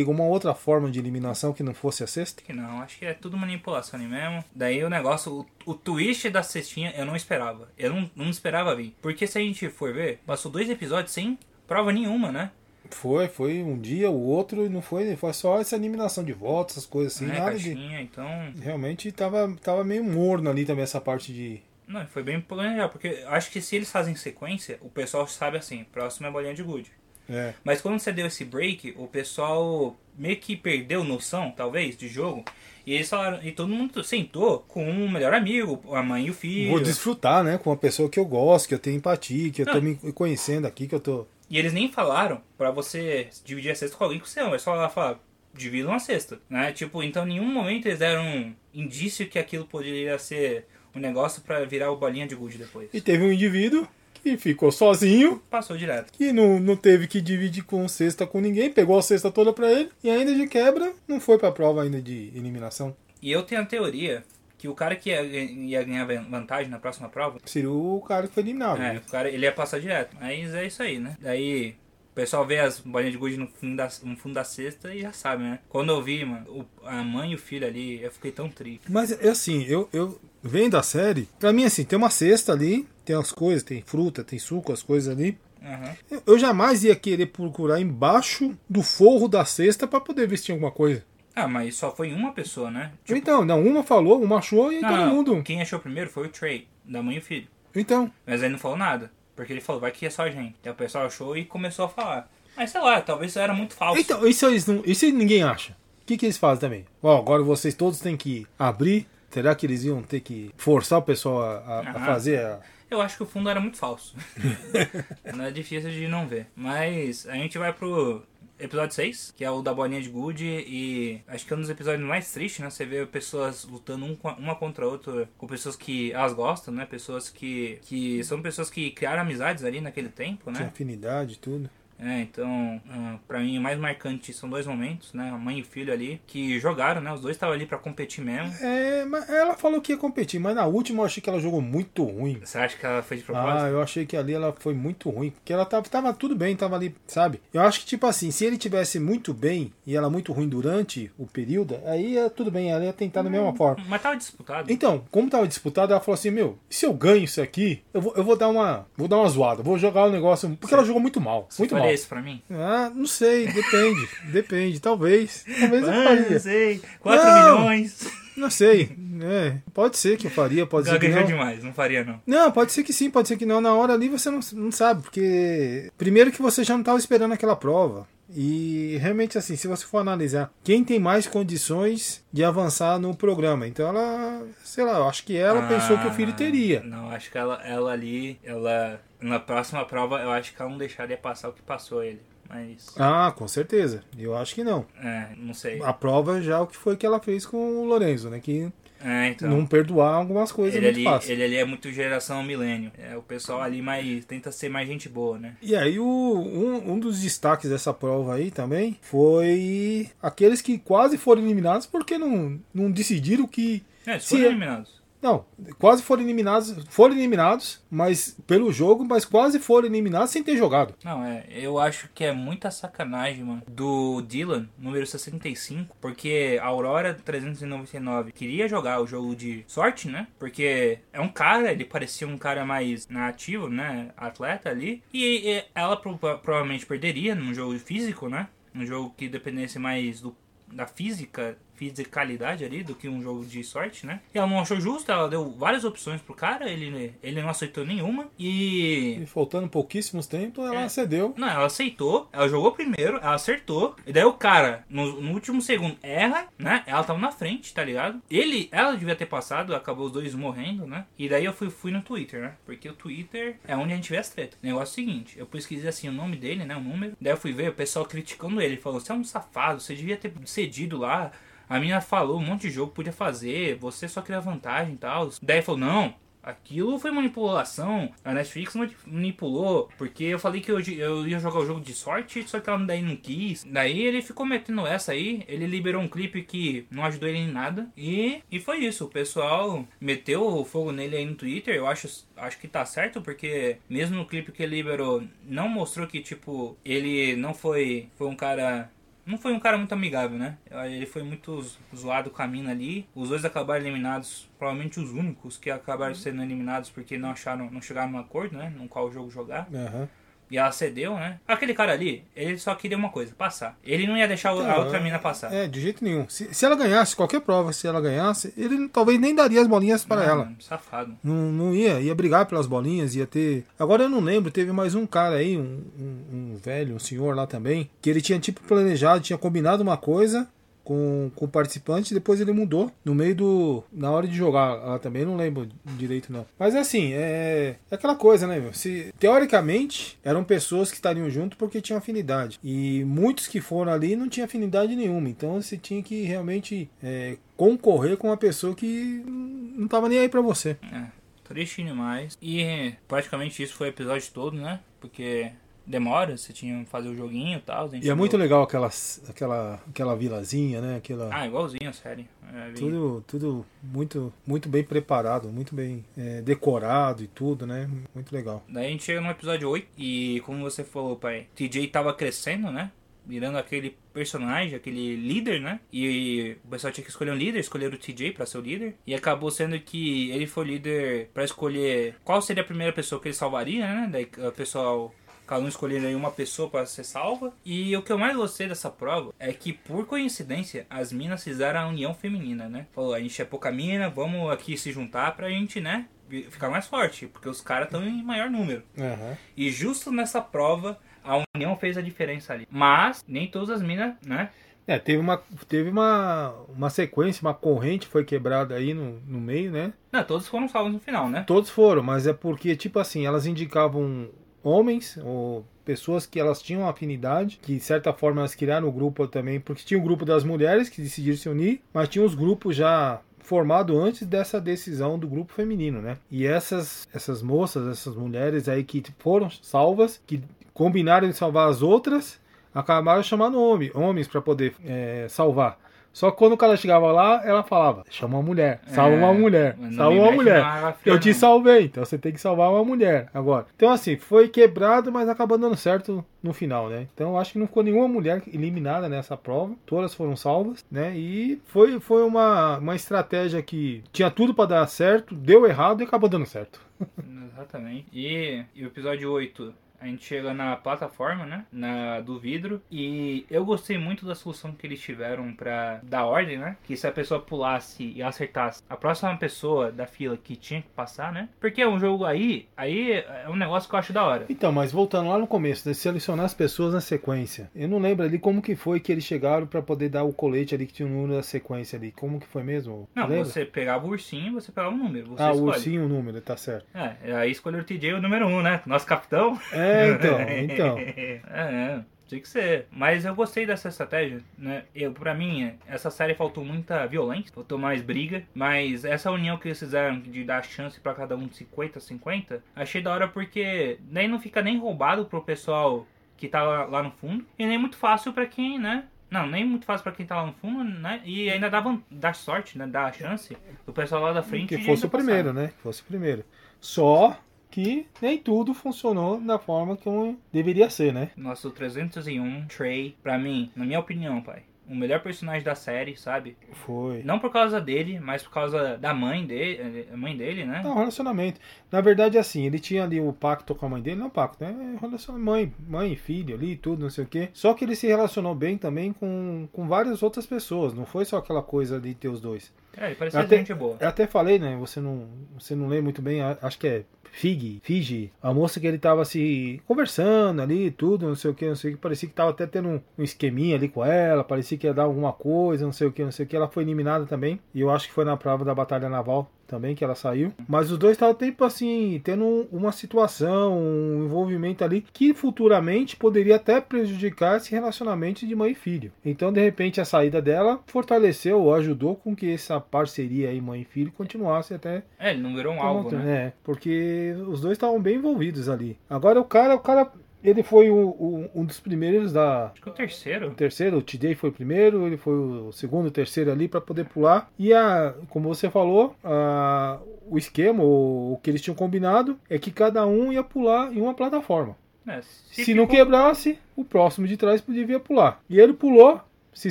alguma outra forma de eliminação que não fosse a sexta? Que não, acho que é tudo manipulação ali mesmo. Daí o negócio, o, o twist da cestinha eu não esperava. Eu não, não esperava vir. Porque se a gente for ver, passou dois episódios sem prova nenhuma, né? Foi, foi um dia, o outro, e não foi, foi só essa eliminação de votos, essas coisas assim, é, nada caixinha, de. Então... Realmente tava, tava meio morno ali também essa parte de não, foi bem planejado, porque acho que se eles fazem sequência, o pessoal sabe assim, próximo é bolinha de gude. É. Mas quando você deu esse break, o pessoal meio que perdeu noção, talvez, de jogo. E eles falaram, e todo mundo sentou com um melhor amigo, a mãe e o filho. Vou desfrutar, né? Com uma pessoa que eu gosto, que eu tenho empatia, que eu Não. tô me conhecendo aqui, que eu tô. E eles nem falaram para você dividir a cesta com alguém que você ama. Eles falaram, falaram dividam a cesta, né? Tipo, então em nenhum momento eles deram um indício que aquilo poderia ser um negócio para virar o bolinha de gude depois. E teve um indivíduo que ficou sozinho. Passou direto. Que não, não teve que dividir com cesta com ninguém, pegou a cesta toda para ele e ainda de quebra não foi para a prova ainda de eliminação. E eu tenho a teoria que o cara que ia, ia ganhar vantagem na próxima prova seria o cara que foi eliminado. É, né? o cara ele ia passar direto. Mas é isso aí, né? Daí o pessoal vê as bolinhas de gude no fundo, da, no fundo da cesta e já sabe, né? Quando eu vi, mano, o, a mãe e o filho ali, eu fiquei tão triste. Mas é assim, eu, eu vendo a série, pra mim assim, tem uma cesta ali, tem as coisas, tem fruta, tem suco, as coisas ali. Uhum. Eu jamais ia querer procurar embaixo do forro da cesta para poder tinha alguma coisa. Ah, mas só foi uma pessoa, né? Tipo, Então, não, uma falou, uma achou e não, todo mundo. Quem achou primeiro foi o Trey, da mãe e o filho. Então, Mas ele não falou nada. Porque ele falou, vai que é só a gente. Então o pessoal achou e começou a falar. Mas sei lá, talvez era muito falso. então isso, eles não, isso ninguém acha. O que, que eles fazem também? Ó, agora vocês todos têm que abrir. Será que eles iam ter que forçar o pessoal a, a- a Ah. fazer a, Eu acho que o fundo era muito falso. [laughs] não é difícil de não ver. Mas a gente vai pro episódio 6, que é o da bolinha de gude. E acho que é um dos episódios mais tristes, né? Você vê pessoas lutando um uma contra a outra com pessoas que elas gostam, né? Pessoas que, que são pessoas que criaram amizades ali naquele tempo, né? afinidade e tudo. É, então, ah, pra mim o mais marcante são dois momentos, né? A mãe e o filho ali, que jogaram, né? Os dois estavam ali pra competir mesmo. É, mas ela falou que ia competir, mas na última eu achei que ela jogou muito ruim. Você acha que ela foi de propósito? Ah, eu achei que ali ela foi muito ruim. Porque ela tava, tava tudo bem, tava ali, sabe? Eu acho que, tipo assim, se ele tivesse muito bem e ela muito ruim durante o período, aí ia tudo bem, ela ia tentar da mesma forma. Mas tava disputado. Então, como tava disputado, ela falou assim: Meu, se eu ganho isso aqui, eu vou, eu vou dar uma. Vou dar uma zoada, vou jogar o negócio. Porque ela jogou muito mal. Você muito mal. Isso pra mim? Ah, não sei, depende. [laughs] depende, talvez. Talvez eu Ah, faria. não sei. 4 Não. milhões. Não sei. É, pode ser que eu faria, pode ser que Gaguejou não. demais, não faria não. Não, pode ser que sim, pode ser que não. Na hora ali você não, não sabe, porque. Primeiro que você já não estava esperando aquela prova. E realmente, assim, se você for analisar, quem tem mais condições de avançar no programa? Então ela, sei lá, eu acho que ela Ah, pensou que o filho teria. Não, acho que ela, ela ali, ela. Na próxima prova, eu acho que ela não deixaria passar o que passou ele. Mas. Ah, com certeza. Eu acho que não. É, não sei. A prova já é o que foi que ela fez com o Lorenzo, né? Que É, então. não perdoar algumas coisas é ele, muito ali, fácil. ele ali é muito geração milênio. É, o pessoal ali mais. tenta ser mais gente boa, né? E aí, o, um, um dos destaques dessa prova aí também foi aqueles que quase foram eliminados porque não, não decidiram que. É, eles Se foram é- eliminados. Não, quase foram eliminados. Foram eliminados, mas pelo jogo, mas quase foram eliminados sem ter jogado. Não, é, eu acho que é muita sacanagem, mano, do Dylan, número 65, porque a Aurora 399 queria jogar o jogo de sorte, né? Porque é um cara, ele parecia um cara mais nativo, né? Atleta ali, e, e ela pro- provavelmente perderia num jogo físico, né? Um jogo que dependesse mais do, da física, fisicalidade ali, do que um jogo de sorte, né? E ela não achou justo, ela deu várias opções pro cara, ele, ele não aceitou nenhuma, e E faltando pouquíssimos tempos, ela É. cedeu. não, ela aceitou, ela jogou primeiro, ela acertou, e daí o cara, no, no último segundo, erra, né? Ela tava na frente, tá ligado? Ele, ela devia ter passado, acabou os dois morrendo, né? E daí eu fui, fui no Twitter, né? Porque o Twitter é onde a gente vê as tretas. O negócio é o seguinte, eu pesquisei assim o nome dele, né? O número. Daí eu fui ver o pessoal criticando ele, falou, você é um safado, você devia ter cedido lá. A menina falou um monte de jogo podia fazer, você só queria vantagem e tal. Daí falou, não, aquilo foi manipulação, a Netflix mani- manipulou, porque eu falei que eu, eu ia jogar o jogo de sorte, só que ela daí não quis. Daí ele ficou metendo essa aí, ele liberou um clipe que não ajudou ele em nada, e, e foi isso. O pessoal meteu o fogo nele aí no Twitter, eu acho, acho que tá certo, porque mesmo no clipe que ele liberou, não mostrou que, tipo, ele não foi, foi um cara não foi um cara muito amigável, né? Ele foi muito zo- zoado com a mina ali. Os dois acabaram eliminados, provavelmente os únicos que acabaram sendo eliminados porque não acharam, não chegaram num acordo, né? No qual jogo jogar. Aham. E ela cedeu, né? Aquele cara ali, ele só queria uma coisa, passar. Ele não ia deixar o- a outra mina passar. É, de jeito nenhum. Se, se ela ganhasse qualquer prova, se ela ganhasse, ele talvez nem daria as bolinhas para Não, ela. Safado. Não, não ia, ia brigar pelas bolinhas, ia ter. Agora eu não lembro, teve mais um cara aí, um, um, um velho, um senhor lá também, que ele tinha tipo planejado, tinha combinado uma coisa com, com o participante, depois ele mudou no meio do. na hora de jogar lá também, não lembro direito não. Mas assim, é, é aquela coisa, né, meu? Se, teoricamente, eram pessoas que estariam junto porque tinham afinidade. E muitos que foram ali não tinham afinidade nenhuma. Então você tinha que realmente é, concorrer com uma pessoa que não tava nem aí pra você. É, triste demais. E praticamente isso foi o episódio todo, né? Porque demora, você tinha que fazer o joguinho e tal. E é muito legal aquela, aquela, aquela vilazinha, né? Aquela... Ah, igualzinho a série. É, tudo, tudo muito, muito bem preparado, muito bem é, decorado e tudo, né? Muito legal. Daí a gente chega no episódio 8 e, como você falou, pai, TJ tava crescendo, né? virando aquele personagem, aquele líder, né? E o pessoal tinha que escolher um líder, escolher o TJ para ser o líder. E acabou sendo que ele foi líder para escolher qual seria a primeira pessoa que ele salvaria, né? Daí o pessoal cada um escolhendo uma pessoa para ser salva. E o que eu mais gostei dessa prova é que, por coincidência, as minas fizeram a união feminina, né? Falou, a gente é pouca mina, vamos aqui se juntar pra gente, né? Ficar mais forte, porque os caras estão em maior número. Uhum. E justo nessa prova, a união fez a diferença ali. Mas nem todas as minas, né? É, teve uma, teve uma, uma sequência, uma corrente foi quebrada aí no, no meio, né? Não, todos foram salvos no final, né? Todos foram, mas é porque, tipo assim, elas indicavam homens ou pessoas que elas tinham afinidade, que de certa forma elas criaram o grupo também, porque tinha o grupo das mulheres que decidiram se unir, mas tinha os grupos já formado antes dessa decisão do grupo feminino, né? E essas essas moças, essas mulheres aí que foram salvas, que combinaram de salvar as outras, acabaram chamando homem, homens para poder é, salvar. Só que quando o cara chegava lá, ela falava: chama uma mulher, salva é, uma mulher, salva uma mulher. Eu te salvei, então você tem que salvar uma mulher agora. Então, assim, foi quebrado, mas acabou dando certo no final, né? Então, acho que não ficou nenhuma mulher eliminada nessa prova, todas foram salvas, né? E foi, foi uma, uma estratégia que tinha tudo para dar certo, deu errado e acabou dando certo. [laughs] Exatamente. E, e o episódio 8 a gente chega na plataforma, né? Na, do vidro. E eu gostei muito da solução que eles tiveram pra dar ordem, né? Que se a pessoa pulasse e acertasse a próxima pessoa da fila que tinha que passar, né? Porque é um jogo aí, aí é um negócio que eu acho da hora. Então, mas voltando lá no começo, né? Selecionar as pessoas na sequência. Eu não lembro ali como que foi que eles chegaram para poder dar o colete ali que tinha o número da sequência ali. Como que foi mesmo? Não, você pegava o ursinho você pegava o número. ah, escolhe. o ursinho o número, tá certo. É, aí escolheu o TJ o número 1, um, né? Nosso capitão. É, é, [laughs] então, então. é, é. Tinha que ser. Mas eu gostei dessa estratégia, né? Eu, pra mim, essa série faltou muita violência, faltou mais briga. Mas essa união que eles fizeram de dar chance para cada um de 50 50, achei da hora porque nem não fica nem roubado pro pessoal que tá lá, lá no fundo. E nem muito fácil para quem, né? Não, nem muito fácil para quem tá lá no fundo, né? E ainda dá, dá sorte, né? Dá a chance do pessoal lá da frente. Que fosse o primeiro, né? Que fosse o primeiro. Só que nem tudo funcionou da forma como deveria ser, né? Nosso 301 Trey, pra mim, na minha opinião, pai, o melhor personagem da série, sabe? Foi. Não por causa dele, mas por causa da mãe dele, a mãe dele, né? Não, relacionamento. Na verdade, assim, ele tinha ali o pacto com a mãe dele, não pacto, né? Relacionamento mãe, mãe filho ali, tudo, não sei o quê. Só que ele se relacionou bem também com, com várias outras pessoas, não foi só aquela coisa de ter os dois. É, ele parecia até, gente boa. Eu até falei, né? Você não, você não lê muito bem, acho que é Fig, Fiji, a moça que ele tava se conversando ali, tudo, não sei o que, não sei o que, parecia que tava até tendo um, um esqueminha ali com ela, parecia que ia dar alguma coisa, não sei o que, não sei o que, ela foi eliminada também, e eu acho que foi na prova da Batalha Naval também que ela saiu. Mas os dois estavam tempo assim, tendo uma situação, um envolvimento ali que futuramente poderia até prejudicar esse relacionamento de mãe e filho. Então, de repente, a saída dela fortaleceu ou ajudou com que essa parceria aí, mãe e filho, continuasse até. É, ele não virou um alvo, né? É, porque os dois estavam bem envolvidos ali. Agora o cara, o cara ele foi o, o, um dos primeiros da. Acho que o terceiro. O terceiro, o TJ foi o primeiro, ele foi o segundo, o terceiro ali para poder pular. E a, como você falou, a, o esquema, o, o que eles tinham combinado é que cada um ia pular em uma plataforma. É, se, se não quebrasse, o próximo de trás podia pular. E ele pulou, se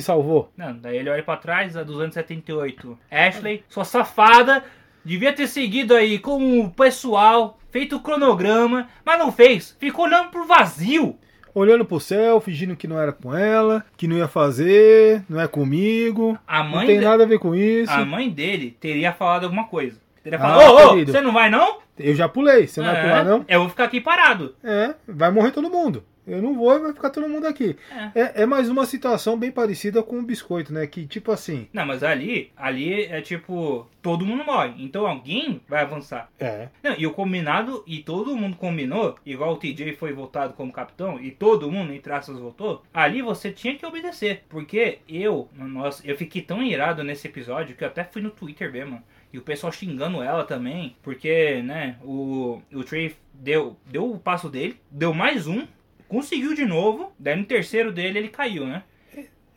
salvou. Não, daí ele olha para trás, a 278. Ashley, sua safada, devia ter seguido aí com o pessoal feito o cronograma, mas não fez. Ficou olhando pro vazio. Olhando pro céu, fingindo que não era com ela, que não ia fazer, não é comigo. A mãe não tem de... nada a ver com isso. A mãe dele teria falado alguma coisa. Ah, ô, ô, você não vai não? Eu já pulei, você não é, vai pular não? Eu vou ficar aqui parado. É, vai morrer todo mundo. Eu não vou e vai ficar todo mundo aqui. É. é. É, mais uma situação bem parecida com o biscoito, né? Que tipo assim. Não, mas ali, ali é tipo, todo mundo morre. Então alguém vai avançar. É. Não, e o combinado, e todo mundo combinou, igual o TJ foi votado como capitão, e todo mundo, em traças, votou, ali você tinha que obedecer. Porque eu, nossa, eu fiquei tão irado nesse episódio que eu até fui no Twitter ver, mano. E o pessoal xingando ela também, porque, né, o, o Trey deu, deu o passo dele, deu mais um, conseguiu de novo, daí no terceiro dele ele caiu, né?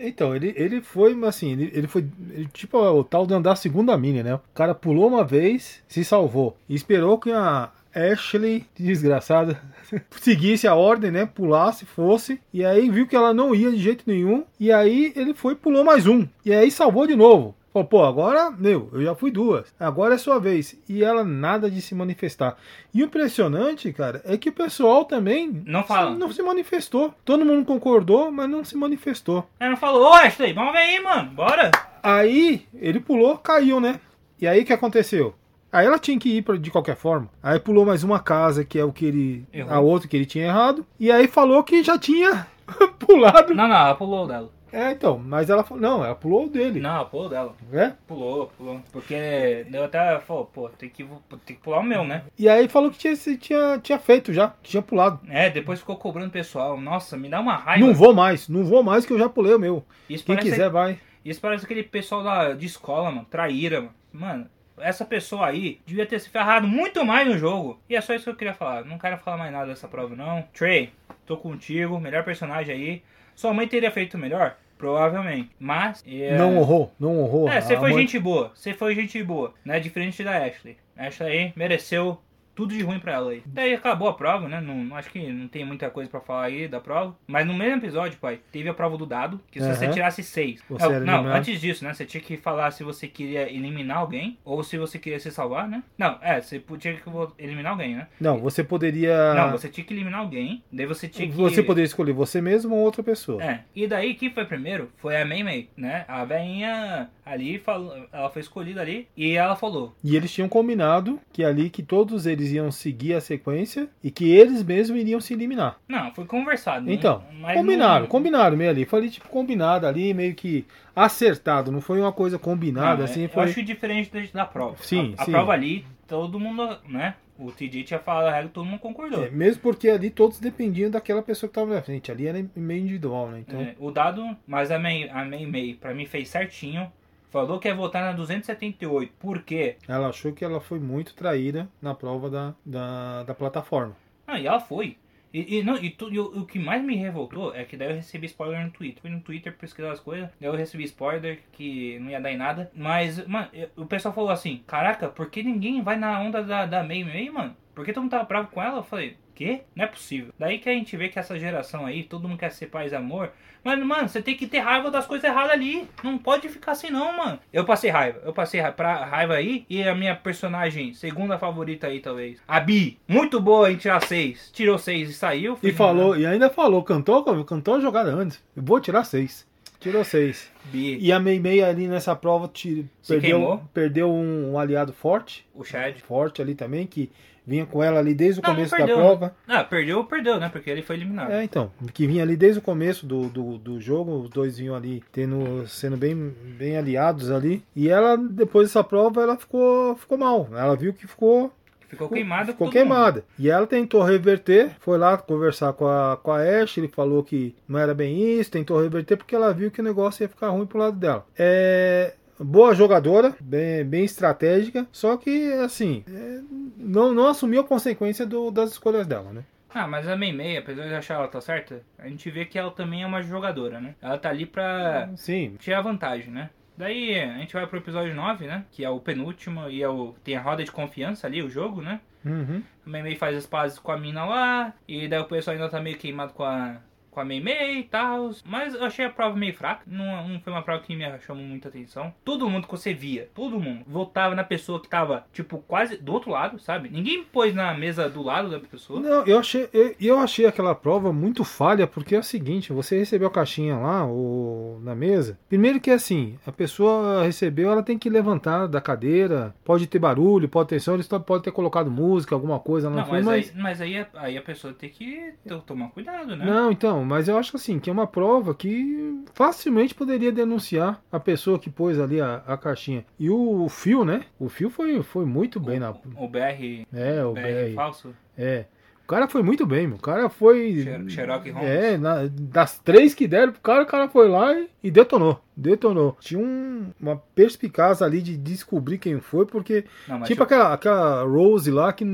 Então, ele, ele foi, assim, ele, ele foi ele, tipo o tal de andar segunda mini, né? O cara pulou uma vez, se salvou. E esperou que a Ashley, desgraçada, [laughs] seguisse a ordem, né? Pulasse, fosse. E aí viu que ela não ia de jeito nenhum. E aí ele foi pulou mais um. E aí salvou de novo. Falou, pô, agora, meu, eu já fui duas. Agora é sua vez. E ela nada de se manifestar. E o impressionante, cara, é que o pessoal também não, fala. não se manifestou. Todo mundo concordou, mas não se manifestou. Ela falou, ô Ashley, vamos ver aí, mano, bora. Aí ele pulou, caiu, né? E aí o que aconteceu? Aí ela tinha que ir pra, de qualquer forma. Aí pulou mais uma casa, que é o que ele. Errou. A outra que ele tinha errado. E aí falou que já tinha [laughs] pulado. Não, não, ela pulou dela. É, então, mas ela falou, não, ela pulou dele. Não, ela pulou dela. É? Pulou, pulou. Porque eu até falou, pô, tem que, tem que pular o meu, né? E aí falou que tinha, tinha, tinha feito já, que tinha pulado. É, depois ficou cobrando o pessoal. Nossa, me dá uma raiva. Não vou mais, não vou mais que eu já pulei o meu. Isso Quem quiser, vai. Isso parece aquele pessoal da, de escola, mano, traíra, mano. Mano, essa pessoa aí devia ter se ferrado muito mais no jogo. E é só isso que eu queria falar. Não quero falar mais nada dessa prova, não. Trey, tô contigo, melhor personagem aí. Sua mãe teria feito melhor? Provavelmente. Mas. É... Não honrou, não honrou. É, você foi mãe... gente boa. Você foi gente boa. Né? Diferente da Ashley. Ashley aí mereceu tudo de ruim pra ela aí. Daí acabou a prova, né? Não, acho que não tem muita coisa pra falar aí da prova. Mas no mesmo episódio, pai, teve a prova do dado, que se uhum. você tirasse seis. Não, não antes disso, né? Você tinha que falar se você queria eliminar alguém ou se você queria se salvar, né? Não, é, você tinha que eliminar alguém, né? Não, você poderia. Não, você tinha que eliminar alguém. Daí você tinha que. Você poderia escolher você mesmo ou outra pessoa. É. E daí, quem foi primeiro foi a Mei Mei, né? A veinha ali, falou, ela foi escolhida ali e ela falou. E eles tinham combinado que ali que todos eles iam seguir a sequência e que eles mesmos iriam se eliminar. Não, foi conversado. Né? Então, né? combinaram, não... combinaram meio ali. Foi tipo combinado ali, meio que acertado. Não foi uma coisa combinada não, assim. Foi... Eu acho diferente da prova. Sim, a, sim. a prova ali, todo mundo, né? O TJ tinha falado a regra todo mundo concordou. É, mesmo porque ali todos dependiam daquela pessoa que estava na frente. Ali era meio individual, né? Então... É, o dado, mas a Mei, a Mei Mei, pra mim, fez certinho. Falou que ia votar na 278. Por quê? Ela achou que ela foi muito traída na prova da, da, da plataforma. Ah, e ela foi. E, e, não, e, tu, e o, o, que mais me revoltou é que daí eu recebi spoiler no Twitter. Fui no Twitter pesquisar as coisas, daí eu recebi spoiler que não ia dar em nada. Mas, mano, o pessoal falou assim: Caraca, por que ninguém vai na onda da, da Mei Mei, mano? Por que todo mundo tava bravo com ela? Eu falei: quê? Não é possível. Daí que a gente vê que essa geração aí, todo mundo quer ser paz e amor. Mas, mano, você tem que ter raiva das coisas erradas ali. Não pode ficar assim não, mano. Eu passei raiva. Eu passei raiva, pra, raiva aí. E a minha personagem, segunda favorita aí, talvez. A Bi. Muito boa em tirar seis. Tirou seis e saiu. E falou, e ainda falou, cantou, cantou a jogada antes. Eu vou tirar seis. Tirou seis. Bi. E a Meimei ali nessa prova tira, perdeu, perdeu um, um, aliado forte. O Chad. Forte ali também, que vinha com ela ali desde o não, começo não da prova. Ah, perdeu, perdeu, né? Porque ele foi eliminado. É, então. Que vinha ali desde o começo do, do, do jogo, os dois vinham ali tendo, sendo bem, bem aliados ali. E ela, depois dessa prova, ela ficou, ficou mal. Ela viu que ficou Ficou queimada Ficou queimada. Mundo. E ela tentou reverter, foi lá conversar com a, com a Ash, ele falou que não era bem isso, tentou reverter porque ela viu que o negócio ia ficar ruim pro lado dela. É, boa jogadora, bem, bem estratégica, só que assim, é, não, não assumiu a consequência do, das escolhas dela, né? Ah, mas a Mei Mei, apesar de achar ela tá certa, a gente vê que ela também é uma jogadora, né? Ela tá ali pra Sim. tirar vantagem, né? Daí a gente vai pro episódio 9, né? Que é o penúltimo e é o, tem a roda de confiança ali, o jogo, né? Uhum. A Mei Mei faz as pazes com a mina lá, e daí o pessoal ainda tá meio queimado com a, com a Mei Mei e tal. Mas eu achei a prova meio fraca. Não, não foi uma prova que me chamou muita atenção. Todo mundo que você via, todo mundo, votava na pessoa que tava, tipo, quase do outro lado, sabe? Ninguém pôs na mesa do lado da pessoa. Não, eu achei, eu, eu achei aquela prova muito falha, porque é o seguinte, você recebeu a caixinha lá, ou na mesa. Primeiro que assim, a pessoa recebeu, ela tem que levantar da cadeira, pode ter barulho, pode ter som, eles pode ter colocado música, alguma coisa lá não, mas, mas... Aí, mas aí, aí a pessoa tem que tomar cuidado, né? Não, então, mas eu acho assim, que é uma prova que facilmente poderia denunciar a pessoa que pôs ali a, a caixinha. E o, o Fio, né? O Fio foi, foi muito bem o, na. O BR. É, o BR, BR falso? É. O cara foi muito bem, meu. O cara foi. Sherlock Holmes. É, na, das três que deram pro cara, o cara foi lá e, e detonou. Detonou. Tinha um, uma perspicácia ali de descobrir quem foi, porque. Não, tipo eu... aquela, aquela Rose lá que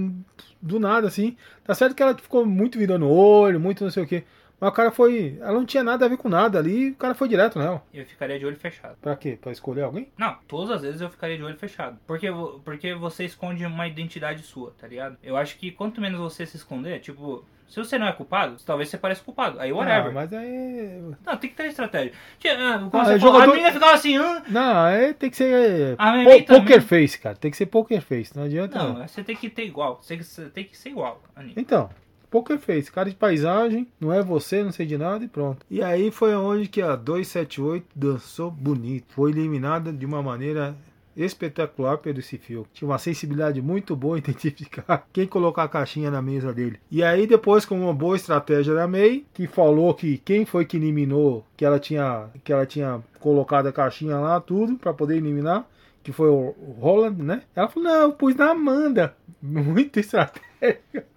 do nada, assim. Tá certo que ela ficou muito virando o olho, muito não sei o que. Mas o cara foi. Ela não tinha nada a ver com nada ali, o cara foi direto nela. Eu ficaria de olho fechado. Pra quê? Pra escolher alguém? Não, todas as vezes eu ficaria de olho fechado. Porque, porque você esconde uma identidade sua, tá ligado? Eu acho que quanto menos você se esconder, tipo, se você não é culpado, talvez você pareça culpado. Aí whatever. Não, mas aí. Não, tem que ter estratégia. Ah, ah, você jogador... A menina ficava assim. Ah. Não, aí tem que ser. A po poker face, cara. Tem que ser poker face. Não adianta. Não, não. você tem que ter igual. Você tem que ser igual. Então. Poker Face, cara de paisagem, não é você, não sei de nada e pronto. E aí foi onde que a 278 dançou bonito. Foi eliminada de uma maneira espetacular pelo esse fio. Tinha uma sensibilidade muito boa em [laughs] identificar quem colocar a caixinha na mesa dele. E aí depois com uma boa estratégia da May, que falou que quem foi que eliminou, que ela tinha que ela tinha colocado a caixinha lá tudo para poder eliminar, que foi o Roland, né? Ela falou: "Não, eu pus na Amanda". [laughs] Muito estratégia.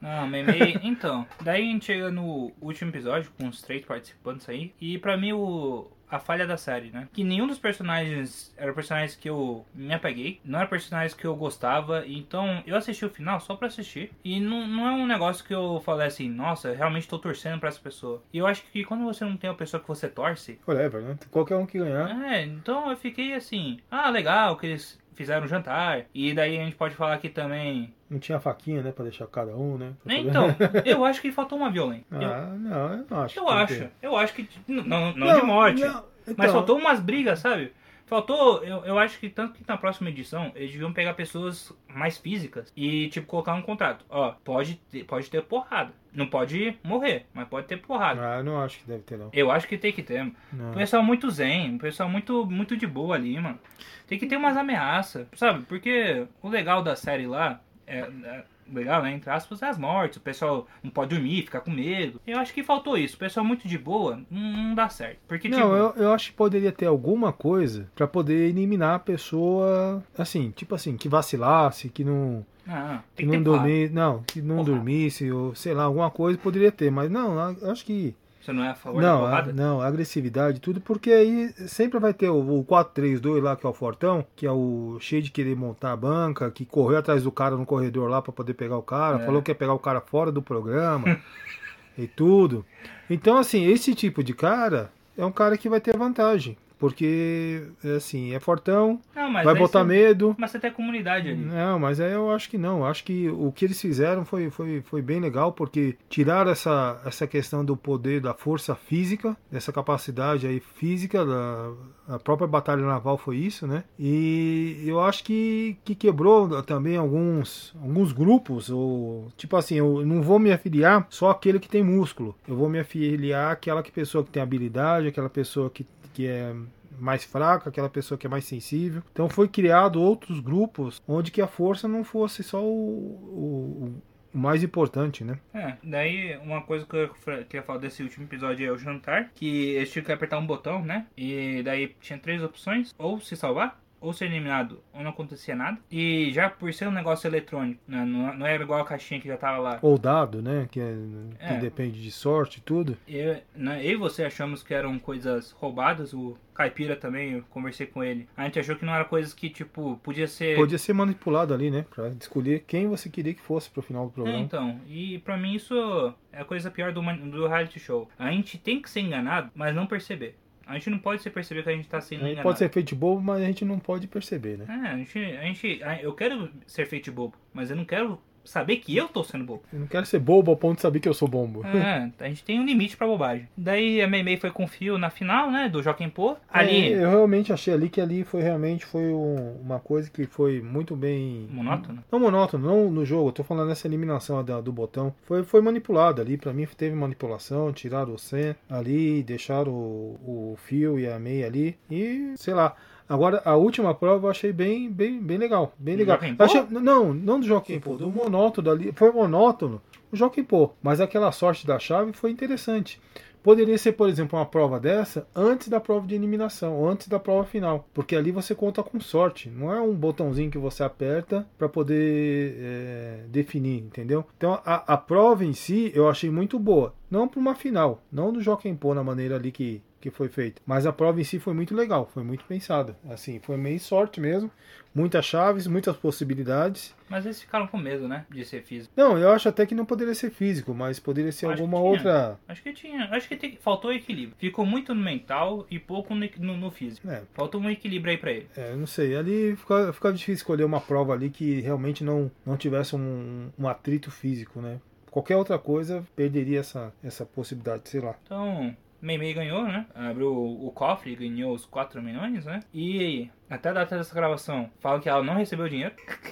Não, May, então, daí a gente chega no último episódio com os três participantes aí, e para mim o a falha da série, né? Que nenhum dos personagens eram personagens que eu me apeguei, não eram personagens que eu gostava, então eu assisti o final só pra assistir. E não, não é um negócio que eu falei assim, nossa, realmente tô torcendo pra essa pessoa. E eu acho que quando você não tem uma pessoa que você torce. Whatever, né? Qualquer um que ganhar. É, então eu fiquei assim, ah, legal que eles fizeram um jantar. E daí a gente pode falar aqui também. Não tinha faquinha, né? Pra deixar cada um, né? Então, [laughs] eu acho que faltou uma violência. Ah, eu, não, eu não acho. Eu acho. Eu acho que. Não, não, não de morte. Não, então... Mas faltou umas brigas, sabe? Faltou, eu, eu acho que tanto que na próxima edição eles deviam pegar pessoas mais físicas e, tipo, colocar um contrato. Ó, pode ter, pode ter porrada. Não pode morrer, mas pode ter porrada. Ah, eu não acho que deve ter, não. Eu acho que tem que ter. Não. O pessoal muito zen, o pessoal muito, muito de boa ali, mano. Tem que ter umas ameaças, sabe? Porque o legal da série lá é, é legal, né? Entre aspas, é as mortes. O pessoal não pode dormir, fica com medo. Eu acho que faltou isso. O pessoal muito de boa não, dá certo. Porque, não, tipo... eu, eu acho que poderia ter alguma coisa para poder eliminar a pessoa, assim, tipo assim, que vacilasse, que não. Ah, que não dormisse, não, que não Porra. dormisse, ou sei lá, alguma coisa poderia ter, mas não, eu acho que você não é a favor não, da porrada? A, não, agressividade, tudo, porque aí sempre vai ter o, o 4-3-2 lá, que é o Fortão, que é o cheio de querer montar a banca, que correu atrás do cara no corredor lá para poder pegar o cara, é. falou que ia pegar o cara fora do programa [laughs] e tudo. Então, assim, esse tipo de cara é um cara que vai ter vantagem. Porque, assim, é fortão, não, vai botar você, medo. Mas você tem comunidade ali. Não, mas aí eu acho que não. Eu acho que o que eles fizeram foi, foi, foi bem legal, porque tiraram essa, essa questão do poder, da força física, dessa capacidade aí física, da, a própria Batalha Naval foi isso, né? E eu acho que, que quebrou também alguns, alguns grupos, ou tipo assim, eu não vou me afiliar só aquele que tem músculo. Eu vou me afiliar àquela que pessoa que tem habilidade, aquela pessoa que que é mais fraca, aquela pessoa que é mais sensível. Então foi criado outros grupos onde que a força não fosse só o, o, o mais importante, né? É, daí uma coisa que eu queria falar desse último episódio é o jantar, que eles tinham que apertar um botão, né? E daí tinha três opções, ou se salvar, ou ser eliminado ou não acontecia nada. E já por ser um negócio eletrônico, né? não, não era igual a caixinha que já tava lá. Ou dado, né? Que, é, que é. depende de sorte e tudo. Eu, né, eu e você achamos que eram coisas roubadas. O Caipira também, eu conversei com ele. A gente achou que não era coisas que, tipo, podia ser. Podia ser manipulado ali, né? Pra escolher quem você queria que fosse pro final do programa. É, então. E pra mim isso é a coisa pior do, do reality show. A gente tem que ser enganado, mas não perceber. A gente não pode se perceber que a gente tá sendo A gente pode ser feito bobo, mas a gente não pode perceber, né? É, a gente, a gente. Eu quero ser feito bobo, mas eu não quero saber que eu tô sendo bobo. Eu não quero ser bobo ao ponto de saber que eu sou bombo. É, a gente tem um limite pra bobagem. Daí a Meimei foi com o fio na final, né, do Joaquim Pô. Ali... É, eu realmente achei ali que ali foi realmente foi um, uma coisa que foi muito bem... Monótono? Não monótono, não no jogo, eu tô falando nessa eliminação da, do botão. Foi, foi manipulado ali, pra mim teve manipulação, tiraram o Sen ali, deixaram o, o fio e a Mei ali e, sei lá... Agora, a última prova eu achei bem, bem, bem legal. Bem legal. Achei, não, não do Joaquim Pô, do monótono ali. Foi monótono o Joaquim Pô. Mas aquela sorte da chave foi interessante. Poderia ser, por exemplo, uma prova dessa antes da prova de eliminação, antes da prova final, porque ali você conta com sorte, não é um botãozinho que você aperta para poder é, definir, entendeu? Então a, a prova em si eu achei muito boa, não para uma final, não do Joaquim Pô na maneira ali que que foi feita. Mas a prova em si foi muito legal, foi muito pensada. Assim, foi meio sorte mesmo. Muitas chaves, muitas possibilidades. Mas eles ficaram com medo, né? De ser físico. Não, eu acho até que não poderia ser físico, mas poderia ser Acho alguma outra. Acho que tinha. Acho que tem- faltou equilíbrio. Ficou muito no mental e pouco no, no- no físico. É, Faltou um equilíbrio aí pra ele. É, eu não sei. Ali fica, fica difícil escolher uma prova ali que realmente não, não tivesse um, um atrito físico, né? Qualquer outra coisa perderia essa, essa possibilidade, sei lá. Então, Meimei ganhou, né? Abriu o cofre e ganhou os 4 milhões, né? E até a data dessa gravação, fala que ela não recebeu o dinheiro. [laughs]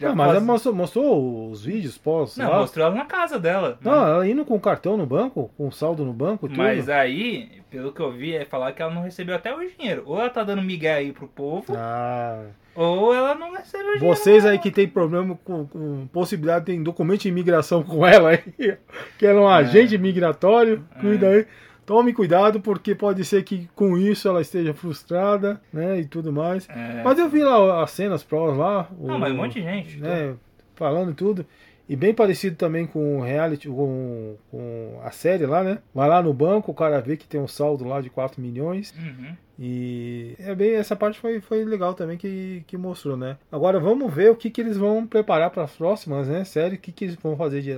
Não, mas quase- ela mostrou, mostrou os vídeos pós. Não, lá. mostrou ela na casa dela. Não, ela indo com cartão no banco, com saldo no banco, tudo. Mas aí, pelo que eu vi, é falar que ela não recebeu até o dinheiro. Ou ela tá dando migué aí pro povo, Ah, ou ela não recebeu o dinheiro. vocês aí que tem problema com, com possibilidade, tem documento de imigração [laughs] com ela aí, que era um É. agente migratório, cuida aí. Tome cuidado, porque pode ser que com isso ela esteja frustrada, né, e tudo mais. É. Mas eu vi lá as cenas provas lá. Não, o- mas um monte de gente. né, falando e tudo. E bem parecido também com o reality, com, com a série lá, né? Vai lá no banco, o cara vê que tem um saldo lá de 4 milhões. Uhum. E é bem, essa parte foi, foi legal também que, que mostrou, né? Agora vamos ver o que, que eles vão preparar para as próximas, né? Série, o que, que eles vão fazer de,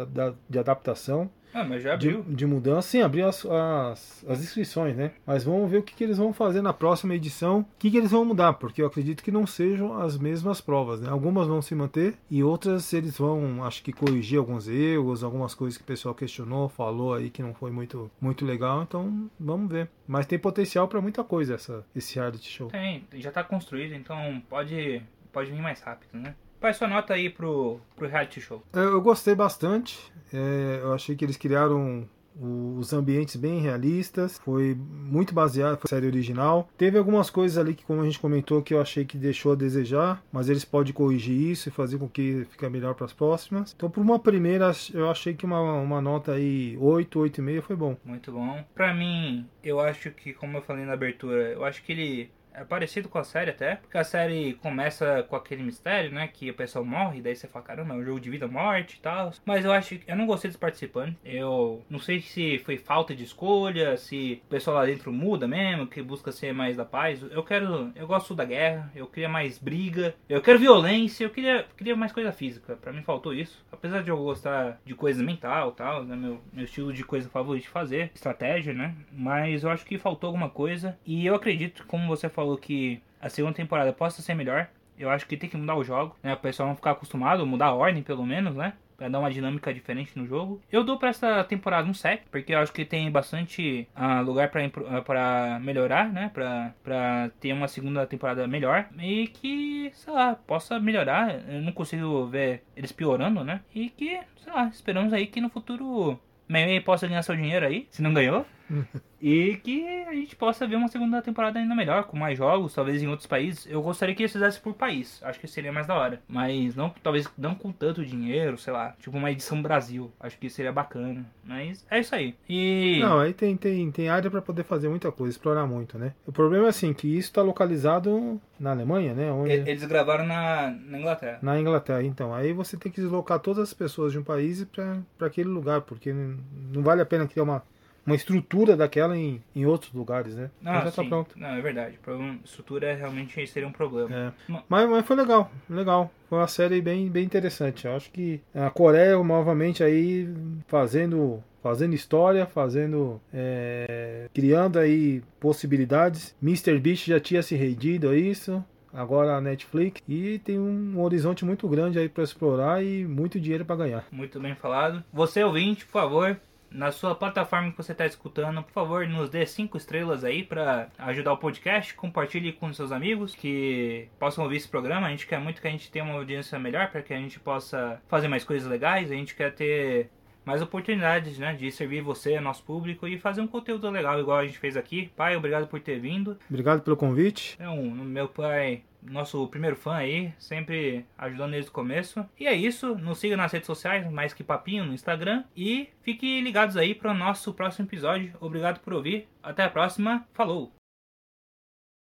de adaptação, Ah, mas já de, abriu. de mudança. Sim, abriu as, as, as inscrições, né? Mas vamos ver o que, que eles vão fazer na próxima edição, o que, que eles vão mudar, porque eu acredito que não sejam as mesmas provas, né? Algumas vão se manter e outras eles vão, acho que corrigir alguns erros, algumas coisas que o pessoal questionou, falou aí que não foi muito, muito legal, então vamos ver. Mas tem potencial para muita coisa essa, esse reality show. Tem, já tá construído, então pode, pode vir mais rápido, né? Pai, sua nota aí pro, pro reality show. Eu, gostei bastante. É, eu achei que eles criaram os ambientes bem realistas. Foi muito baseado na série original. Teve algumas coisas ali que, como a gente comentou, que eu achei que deixou a desejar, mas eles podem corrigir isso e fazer com que fique melhor para as próximas. Então, por uma primeira, eu achei que uma, uma nota aí 8, 8,5 foi bom. Muito bom. Pra mim, eu acho que, como eu falei na abertura, eu acho que ele é parecido com a série até. Porque a série começa com aquele mistério, né? Que o pessoal morre, daí você fala, caramba, é um jogo de vida morte e tal. Mas eu acho que eu não gostei dos participantes. Eu não sei se foi falta de escolha, se o pessoal lá dentro muda mesmo, que busca ser mais da paz. Eu quero. Eu gosto da guerra, eu queria mais briga, eu quero violência, eu queria, queria mais coisa física. Pra mim faltou isso. Apesar de eu gostar de coisa mental e tal, né? Meu, meu estilo de coisa favorito de fazer, estratégia, né? Mas eu acho que faltou alguma coisa. E eu acredito, como você falou, que a segunda temporada possa ser melhor. Eu acho que tem que mudar o jogo, né? O pessoal não ficar acostumado, mudar a ordem pelo menos, né? Pra dar uma dinâmica diferente no jogo. Eu dou pra essa temporada um 7, porque eu acho que tem bastante ah, lugar impro- ah, melhorar, né? Pra, pra ter uma segunda temporada melhor. E que, sei lá, possa melhorar. Eu não consigo ver eles piorando, né? E que, sei lá, esperamos aí que no futuro Meimei possa ganhar seu dinheiro aí, se não ganhou. E que a gente possa ver uma segunda temporada ainda melhor, com mais jogos, talvez em outros países. Eu gostaria que eles fizessem por país, acho que seria mais da hora. Mas não, talvez não com tanto dinheiro, sei lá, tipo uma edição Brasil. Acho que seria bacana. Mas é isso aí. E. Não, aí tem, tem, tem área para poder fazer muita coisa, explorar muito, né? O problema é assim, que isso está localizado na Alemanha, né? Onde... Eles gravaram na, na Inglaterra. Na Inglaterra, então. Aí você tem que deslocar todas as pessoas de um país para aquele lugar, porque não, não vale a pena criar uma, uma estrutura daquela em, em outros lugares, né? Não, Mas já tá sim. pronto. Não, é verdade. Problema, estrutura realmente seria um problema. É. Ma- Mas, mas foi legal, legal. Foi uma série bem, bem interessante. Eu acho que a Coreia novamente aí fazendo fazendo história, fazendo é, criando aí possibilidades. Mr. Beast já tinha se rendido a isso. Agora a Netflix e tem um horizonte muito grande aí para explorar e muito dinheiro para ganhar. Muito bem falado. Você ouvinte, por favor, na sua plataforma que você está escutando, por favor, nos dê cinco estrelas aí para ajudar o podcast. Compartilhe com seus amigos que possam ouvir esse programa. A gente quer muito que a gente tenha uma audiência melhor para que a gente possa fazer mais coisas legais. A gente quer ter mais oportunidades, né, de servir você, nosso público e fazer um conteúdo legal igual a gente fez aqui. Pai, obrigado por ter vindo. Obrigado pelo convite. É um, meu pai, nosso primeiro fã aí, sempre ajudando desde o começo. E é isso, nos siga nas redes sociais, mais que papinho no Instagram. E fiquem ligados aí para o nosso próximo episódio. Obrigado por ouvir. Até a próxima. Falou!